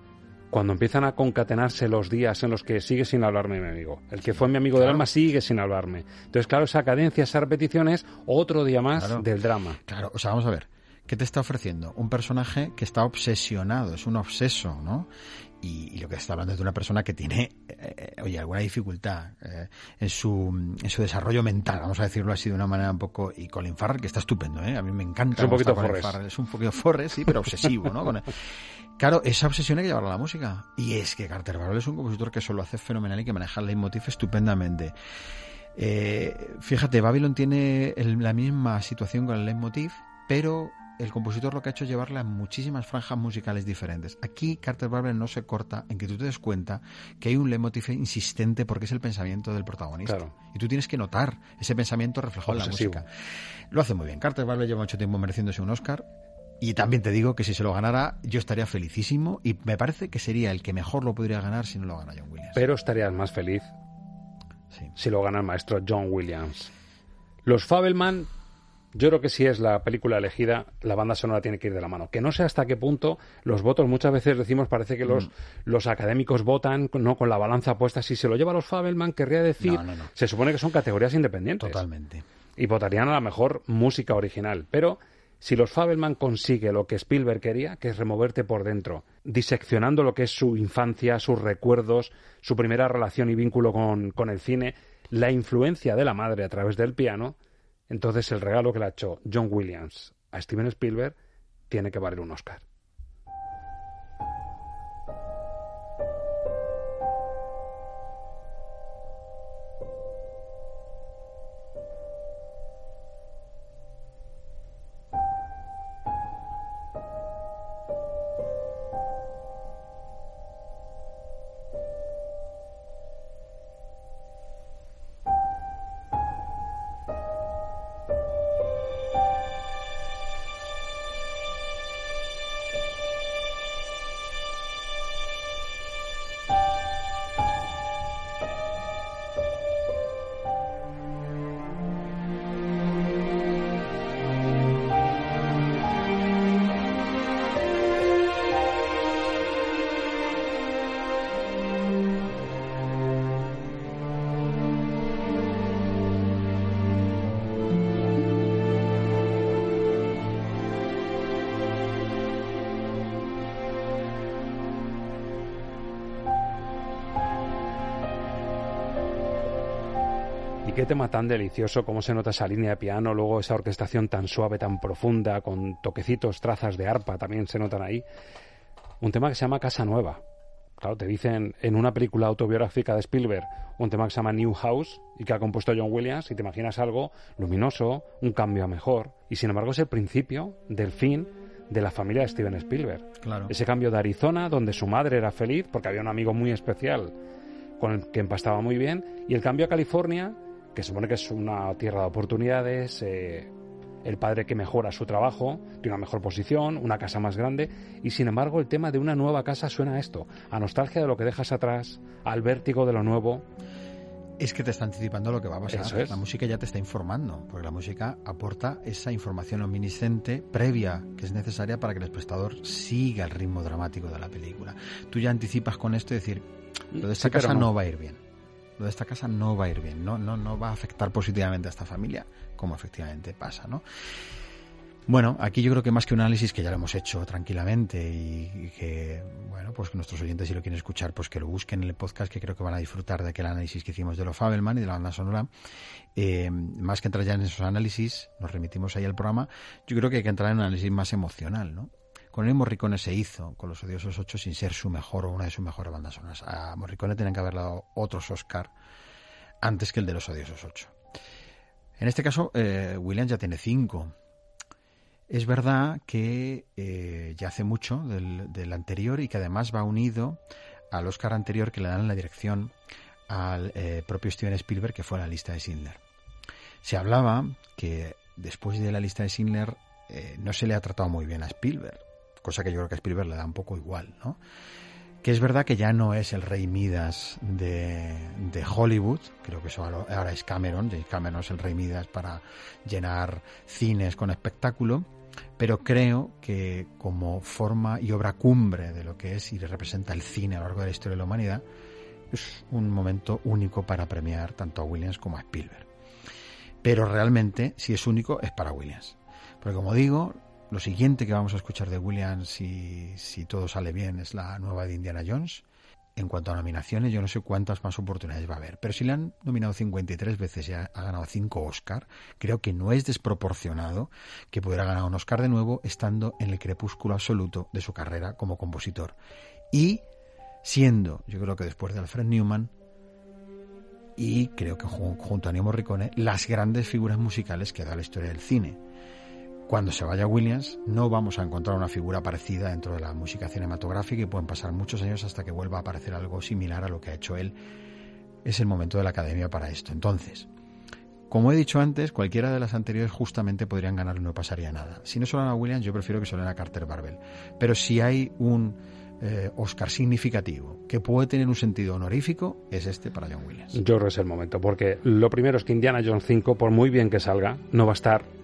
cuando empiezan a concatenarse los días en los que sigue sin hablarme mi amigo. El que fue mi amigo del alma sigue sin hablarme. Entonces, claro, esa cadencia, esa repetición es otro día más del drama.
Claro, o sea, vamos a ver. ¿Qué te está ofreciendo? Un personaje que está obsesionado, es un obseso, ¿no? Y, lo que está hablando es de una persona que tiene, eh, oye, alguna dificultad eh, en, su, en su desarrollo mental, vamos a decirlo así de una manera un poco. Y Colin Farrell, que está estupendo, ¿eh? A mí me encanta.
Es un poquito Forrest.
Es un poquito Forrest, sí, pero obsesivo, ¿no? Claro, esa obsesión hay que llevarla a la música. Y es que Carter Barrell es un compositor que eso lo hace fenomenal y que maneja el leitmotiv estupendamente. Eh, fíjate, Babylon tiene la misma situación con el leitmotiv, pero el compositor lo que ha hecho es llevarla a muchísimas franjas musicales diferentes. Aquí Carter Barber no se corta en que tú te des cuenta que hay un leitmotiv insistente porque es el pensamiento del protagonista. Y tú tienes que notar ese pensamiento reflejado en la música. Lo hace muy bien. Carter Barber lleva mucho tiempo mereciéndose un Oscar. Y también te digo que si se lo ganara, yo estaría felicísimo y me parece que sería el que mejor lo podría ganar si no lo gana John Williams.
Pero estarías más feliz si lo gana el maestro John Williams. Los Fabelman yo creo que si es la película elegida, la banda sonora tiene que ir de la mano. Que no sé hasta qué punto los votos, muchas veces decimos, parece que los, mm. los académicos votan no con la balanza puesta. Si se lo lleva a los Fabelman, querría decir, se supone que son categorías independientes.
Totalmente.
Y votarían a la mejor música original. Pero si los Fabelman consigue lo que Spielberg quería, que es removerte por dentro, diseccionando lo que es su infancia, sus recuerdos, su primera relación y vínculo con, con el cine, la influencia de la madre a través del piano, entonces el regalo que le ha hecho John Williams a Steven Spielberg tiene que valer un Oscar. Qué tema tan delicioso, cómo se nota esa línea de piano, luego esa orquestación tan suave, tan profunda, con toquecitos, trazas de arpa también se notan ahí. Un tema que se llama Casa Nueva. Claro, te dicen en una película autobiográfica de Spielberg un tema que se llama New House y que ha compuesto John Williams y te imaginas algo luminoso, un cambio a mejor. Y sin embargo es el principio del fin de la familia de Steven Spielberg.
Claro.
Ese cambio de Arizona, donde su madre era feliz porque había un amigo muy especial con el que empastaba muy bien, y el cambio a California, que supone que es una tierra de oportunidades, eh, el padre que mejora su trabajo, tiene una mejor posición, una casa más grande, y sin embargo el tema de una nueva casa suena a esto, a nostalgia de lo que dejas atrás, al vértigo de lo nuevo.
Es que te está anticipando lo que va a pasar.
Eso es.
La música ya te está informando, porque la música aporta esa información luminiscente previa que es necesaria para que el espectador siga el ritmo dramático de la película. Tú ya anticipas con esto y decir, lo de esta
Sí,
casa
no.
no. va a ir bien. Lo de esta casa no va a ir bien, no, no, no va a afectar positivamente a esta familia, como efectivamente pasa, ¿no? Bueno, aquí yo creo que más que un análisis que ya lo hemos hecho tranquilamente y, que, bueno, pues nuestros oyentes si lo quieren escuchar, pues que lo busquen en el podcast, que creo que van a disfrutar de aquel análisis que hicimos de lo Fabelman y de la banda sonora. Eh, más que entrar ya en esos análisis, nos remitimos ahí al programa, yo creo que hay que entrar en un análisis más emocional, ¿no? Con el Morricone se hizo, con los Odiosos 8, sin ser su mejor o una de sus mejores bandas sonoras. A Morricone tenían que haber dado otros Oscar antes que el de los Odiosos 8. En este caso, eh, Williams ya tiene cinco. Es verdad que eh, ya hace mucho del, anterior y que además va unido al Oscar anterior que le dan la dirección al eh, propio Steven Spielberg, que fue la lista de Schindler. Se hablaba que después de la lista de Schindler no se le ha tratado muy bien a Spielberg, cosa que yo creo que a Spielberg le da un poco igual, ¿no? Que es verdad que ya no es el rey Midas de, Hollywood, creo que eso ahora ahora es Cameron, James Cameron es el rey Midas para llenar cines con espectáculo, pero creo que como forma y obra cumbre de lo que es y representa el cine a lo largo de la historia de la humanidad, es un momento único para premiar tanto a Williams como a Spielberg. Pero realmente, si es único, es para Williams. Porque como digo, lo siguiente que vamos a escuchar de Williams, si, si todo sale bien, es la nueva de Indiana Jones. En cuanto a nominaciones, yo no sé cuántas más oportunidades va a haber. Pero si le han nominado 53 veces y ha, ganado 5 Oscar, creo que no es desproporcionado que pudiera ganar un Oscar de nuevo estando en el crepúsculo absoluto de su carrera como compositor. Y siendo, yo creo que después de Alfred Newman, y creo que ju- junto a Ennio Morricone, las grandes figuras musicales que da la historia del cine. Cuando se vaya Williams, no vamos a encontrar una figura parecida dentro de la música cinematográfica y pueden pasar muchos años hasta que vuelva a aparecer algo similar a lo que ha hecho él. Es el momento de la academia para esto. Entonces, como he dicho antes, cualquiera de las anteriores justamente podrían ganar y no pasaría nada. Si no dan a Williams, yo prefiero que den a Carter Barbel. Pero si hay un eh, Oscar significativo que puede tener un sentido honorífico, es este para John Williams.
Yo creo que es el momento, porque lo primero es que Indiana Jones 5, por muy bien que salga, no va a estar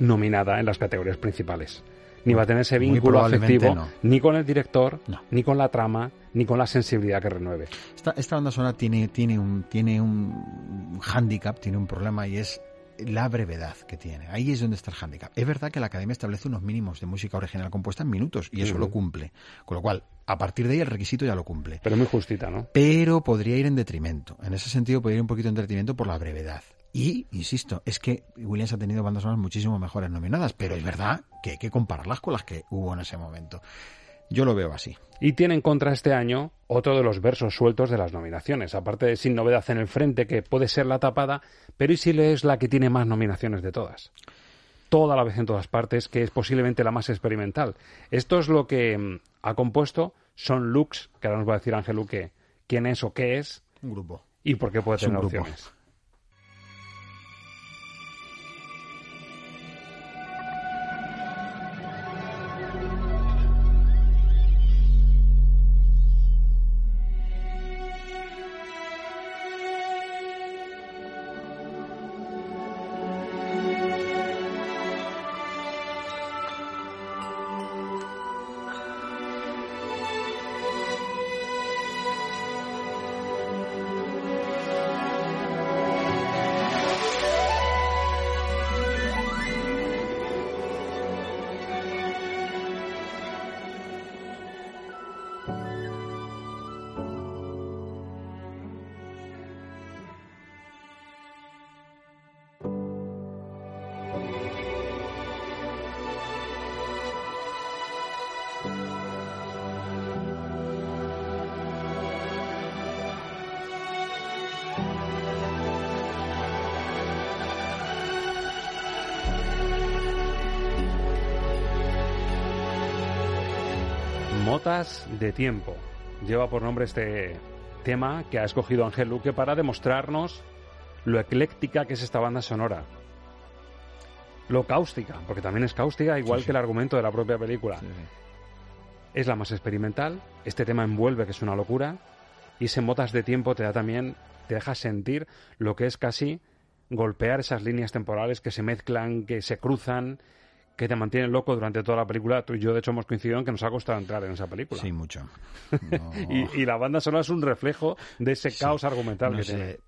nominada en las categorías principales. Ni va a tener ese vínculo afectivo
no.
ni con el director, ni con la trama, ni con la sensibilidad que renueve.
Esta, esta banda sonora tiene, tiene, un, tiene un hándicap, tiene un problema y es la brevedad que tiene. Ahí es donde está el hándicap. Es verdad que la Academia establece unos mínimos de música original compuesta en minutos y eso lo cumple. Con lo cual, a partir de ahí el requisito ya lo cumple.
Pero muy justita, ¿no?
Pero podría ir en detrimento. En ese sentido podría ir un poquito en detrimento por la brevedad. Y, insisto, es que Williams ha tenido bandas sonoras muchísimo mejores nominadas, pero es verdad que hay que compararlas con las que hubo en ese momento. Yo lo veo así.
Y tiene en contra este año otro de los versos sueltos de las nominaciones, aparte de Sin Novedad en el Frente, que puede ser la tapada, pero ¿y si es la que tiene más nominaciones de todas? Toda la vez en todas partes, que es posiblemente la más experimental. Esto es lo que mm, ha compuesto Son Lux, que ahora nos va a decir Ángel Luque quién es o qué es
Un grupo.
y por qué puede tener opciones. Motas de tiempo. Lleva por nombre este tema que ha escogido Ángel Luque para demostrarnos lo ecléctica que es esta banda sonora. Lo cáustica, porque también es cáustica, igual que el argumento de la propia película. Es la más experimental, este tema envuelve que es una locura, y ese motas de tiempo te da también, te deja sentir lo que es casi golpear esas líneas temporales que se mezclan, que se cruzan, que te mantienen loco durante toda la película. Tú y yo, de hecho, hemos coincidido en que nos ha costado entrar en esa película.
Sí, mucho. [laughs]
y, la banda sonora es un reflejo de ese caos argumental que tiene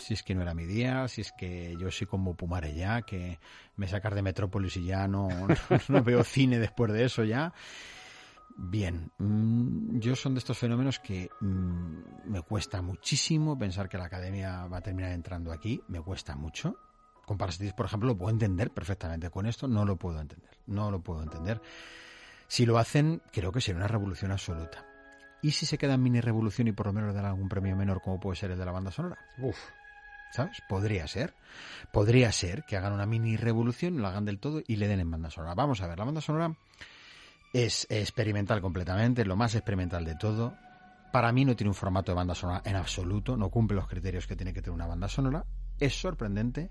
si es que no era mi día, si es que yo soy como Pumare ya, que me sacar de Metrópolis y ya [laughs] no, no, veo cine después de eso ya. Bien, mm, yo son de estos fenómenos que mm, me cuesta muchísimo pensar que la academia va a terminar entrando aquí, me cuesta mucho. Con por ejemplo, lo puedo entender perfectamente. Con esto no lo puedo entender, no lo puedo entender. Si lo hacen, creo que sería una revolución absoluta. ¿Y si se queda en mini revolución y por lo menos le dan algún premio menor como puede ser el de la banda sonora? Uf, ¿sabes? Podría ser. Podría ser que hagan una mini revolución, lo hagan del todo y le den en banda sonora. Vamos a ver, la banda sonora es experimental completamente, lo más experimental de todo. Para mí no tiene un formato de banda sonora en absoluto, no cumple los criterios que tiene que tener una banda sonora. Es sorprendente,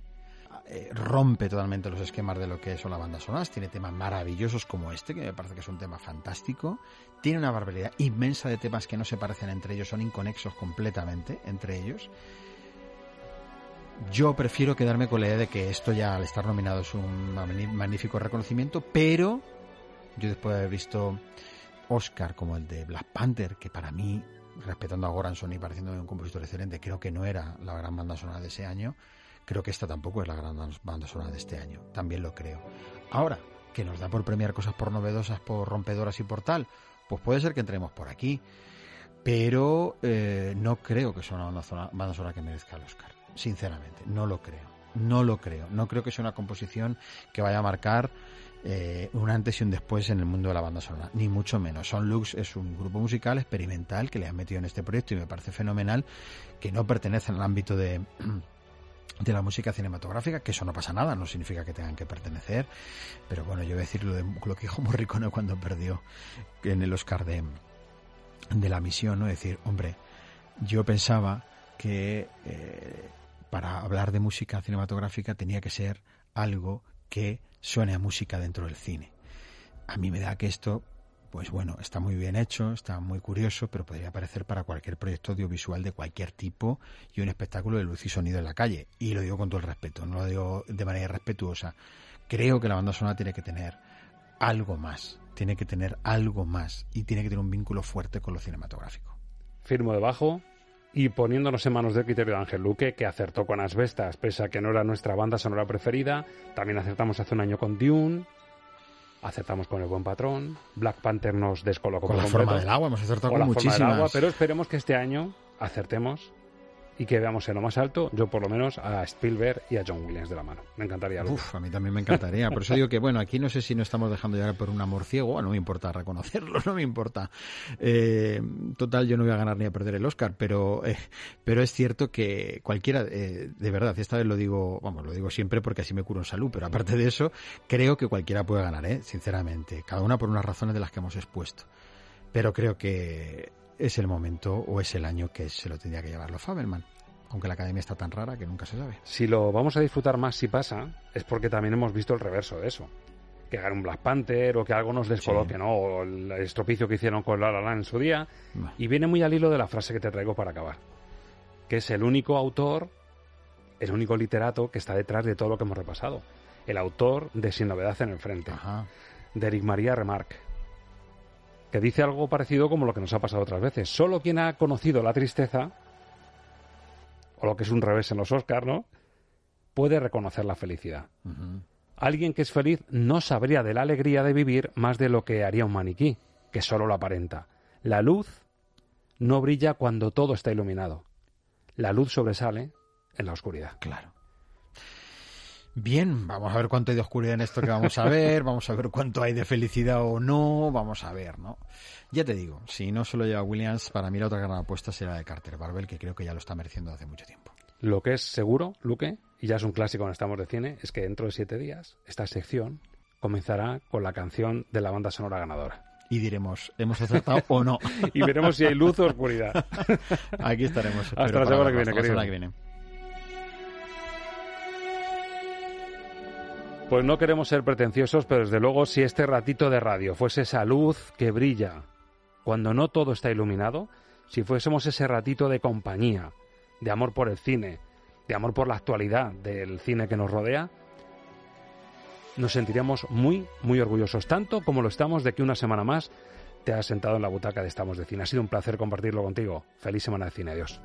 eh, rompe totalmente los esquemas de lo que son las bandas sonoras, tiene temas maravillosos como este, que me parece que es un tema fantástico, tiene una barbaridad inmensa de temas que no se parecen entre ellos, son inconexos completamente entre ellos. Yo prefiero quedarme con la idea de que esto ya al estar nominado es un magnífico reconocimiento, pero yo después de haber visto Oscar como el de Black Panther, que para mí, respetando a Goranson y pareciéndome un compositor excelente, creo que no era la gran banda sonora de ese año, creo que esta tampoco es la gran banda sonora de este año, también lo creo. Ahora, que nos da por premiar cosas por novedosas, por rompedoras y por tal, pues puede ser que entremos por aquí, pero eh, no creo que sea una banda sonora que merezca el Oscar, sinceramente, no lo creo, no lo creo, no creo que sea una composición que vaya a marcar eh, un antes y un después en el mundo de la banda sonora, ni mucho menos. Son Lux es un grupo musical experimental que le han metido en este proyecto y me parece fenomenal que no pertenece al ámbito de [clears throat] de la música cinematográfica, que eso no pasa nada, no significa que tengan que pertenecer, pero bueno, yo voy a decir lo, de, lo que dijo [laughs] Morricone cuando perdió en el Oscar de, de la misión, ¿no? decir, hombre, yo pensaba que eh, para hablar de música cinematográfica tenía que ser algo que suene a música dentro del cine. A mí me da que esto, pues bueno, está muy bien hecho, está muy curioso, pero podría aparecer para cualquier proyecto audiovisual de cualquier tipo y un espectáculo de luz y sonido en la calle. Y lo digo con todo el respeto, no lo digo de manera respetuosa. Creo que la banda sonora tiene que tener algo más, tiene que tener algo más y tiene que tener un vínculo fuerte con lo cinematográfico.
Firmo debajo, y poniéndonos en manos del criterio de Ángel Luque, que acertó con Asbestas, pese a que no era nuestra banda sonora preferida. También acertamos hace un año con Dune. Acertamos con El Buen Patrón. Black Panther nos descolocó
con la forma del agua, hemos acertado con, muchísimas.
pero esperemos que este año acertemos y que veamos en lo más alto, yo por lo menos, a Spielberg y a John Williams de la mano. Me encantaría.
Uf, a mí también me encantaría. Por eso digo que, bueno, aquí no sé si no estamos dejando llegar por un amor ciego, no me importa reconocerlo, [laughs] no me importa. Eh, total, yo no voy a ganar ni a perder el Oscar, pero, eh, pero es cierto que cualquiera, eh, de verdad, esta vez lo digo, vamos, lo digo siempre porque así me curo en salud, pero aparte de eso, creo que cualquiera puede ganar, sinceramente. Cada una por unas razones de las que hemos expuesto. Pero creo que es el momento o es el año que se lo tendría que llevar los Fabelman. Aunque la academia está tan rara que nunca se sabe.
Si lo vamos a disfrutar más si pasa, es porque también hemos visto el reverso de eso. Que gane un Black Panther o que algo nos descoloque, ¿no? O el estropicio que hicieron con La La Land en su día. Y viene muy al hilo de la frase que te traigo para acabar. Que es el único autor, el único literato que está detrás de todo lo que hemos repasado. El autor de Sin Novedad en el Frente. De Eric María Remarque que dice algo parecido como lo que nos ha pasado otras veces. Solo quien ha conocido la tristeza, o lo que es un revés en los Oscars, ¿no? Puede reconocer la felicidad. Alguien que es feliz no sabría de la alegría de vivir más de lo que haría un maniquí, que solo lo aparenta. La luz no brilla cuando todo está iluminado. La luz sobresale en la oscuridad.
Claro. Bien, vamos a ver cuánto hay de oscuridad en esto que vamos a [laughs] ver, vamos a ver cuánto hay de felicidad o no, vamos a ver, ¿no? Ya te digo, si no solo lleva Williams, para mí la otra gran apuesta será la de Carter Barbell, que creo que ya lo está mereciendo hace mucho tiempo.
Lo que es seguro, Luque, y ya es un clásico en Estamos de Cine, es que dentro de siete días esta sección comenzará con la canción de la banda sonora ganadora.
y diremos, ¿hemos acertado o no? [laughs]
y veremos si hay luz o oscuridad. [laughs]
Aquí estaremos.
Hasta la semana que viene, querido.
que viene.
Pues no queremos ser pretenciosos, pero desde luego si este ratito de radio fuese esa luz que brilla cuando no todo está iluminado, si fuésemos ese ratito de compañía, de amor por el cine, de amor por la actualidad del cine que nos rodea, nos sentiríamos muy, muy orgullosos, tanto como lo estamos de que una semana más te has sentado en la butaca de Estamos de Cine. Ha sido un placer compartirlo contigo. Feliz semana de cine. Adiós.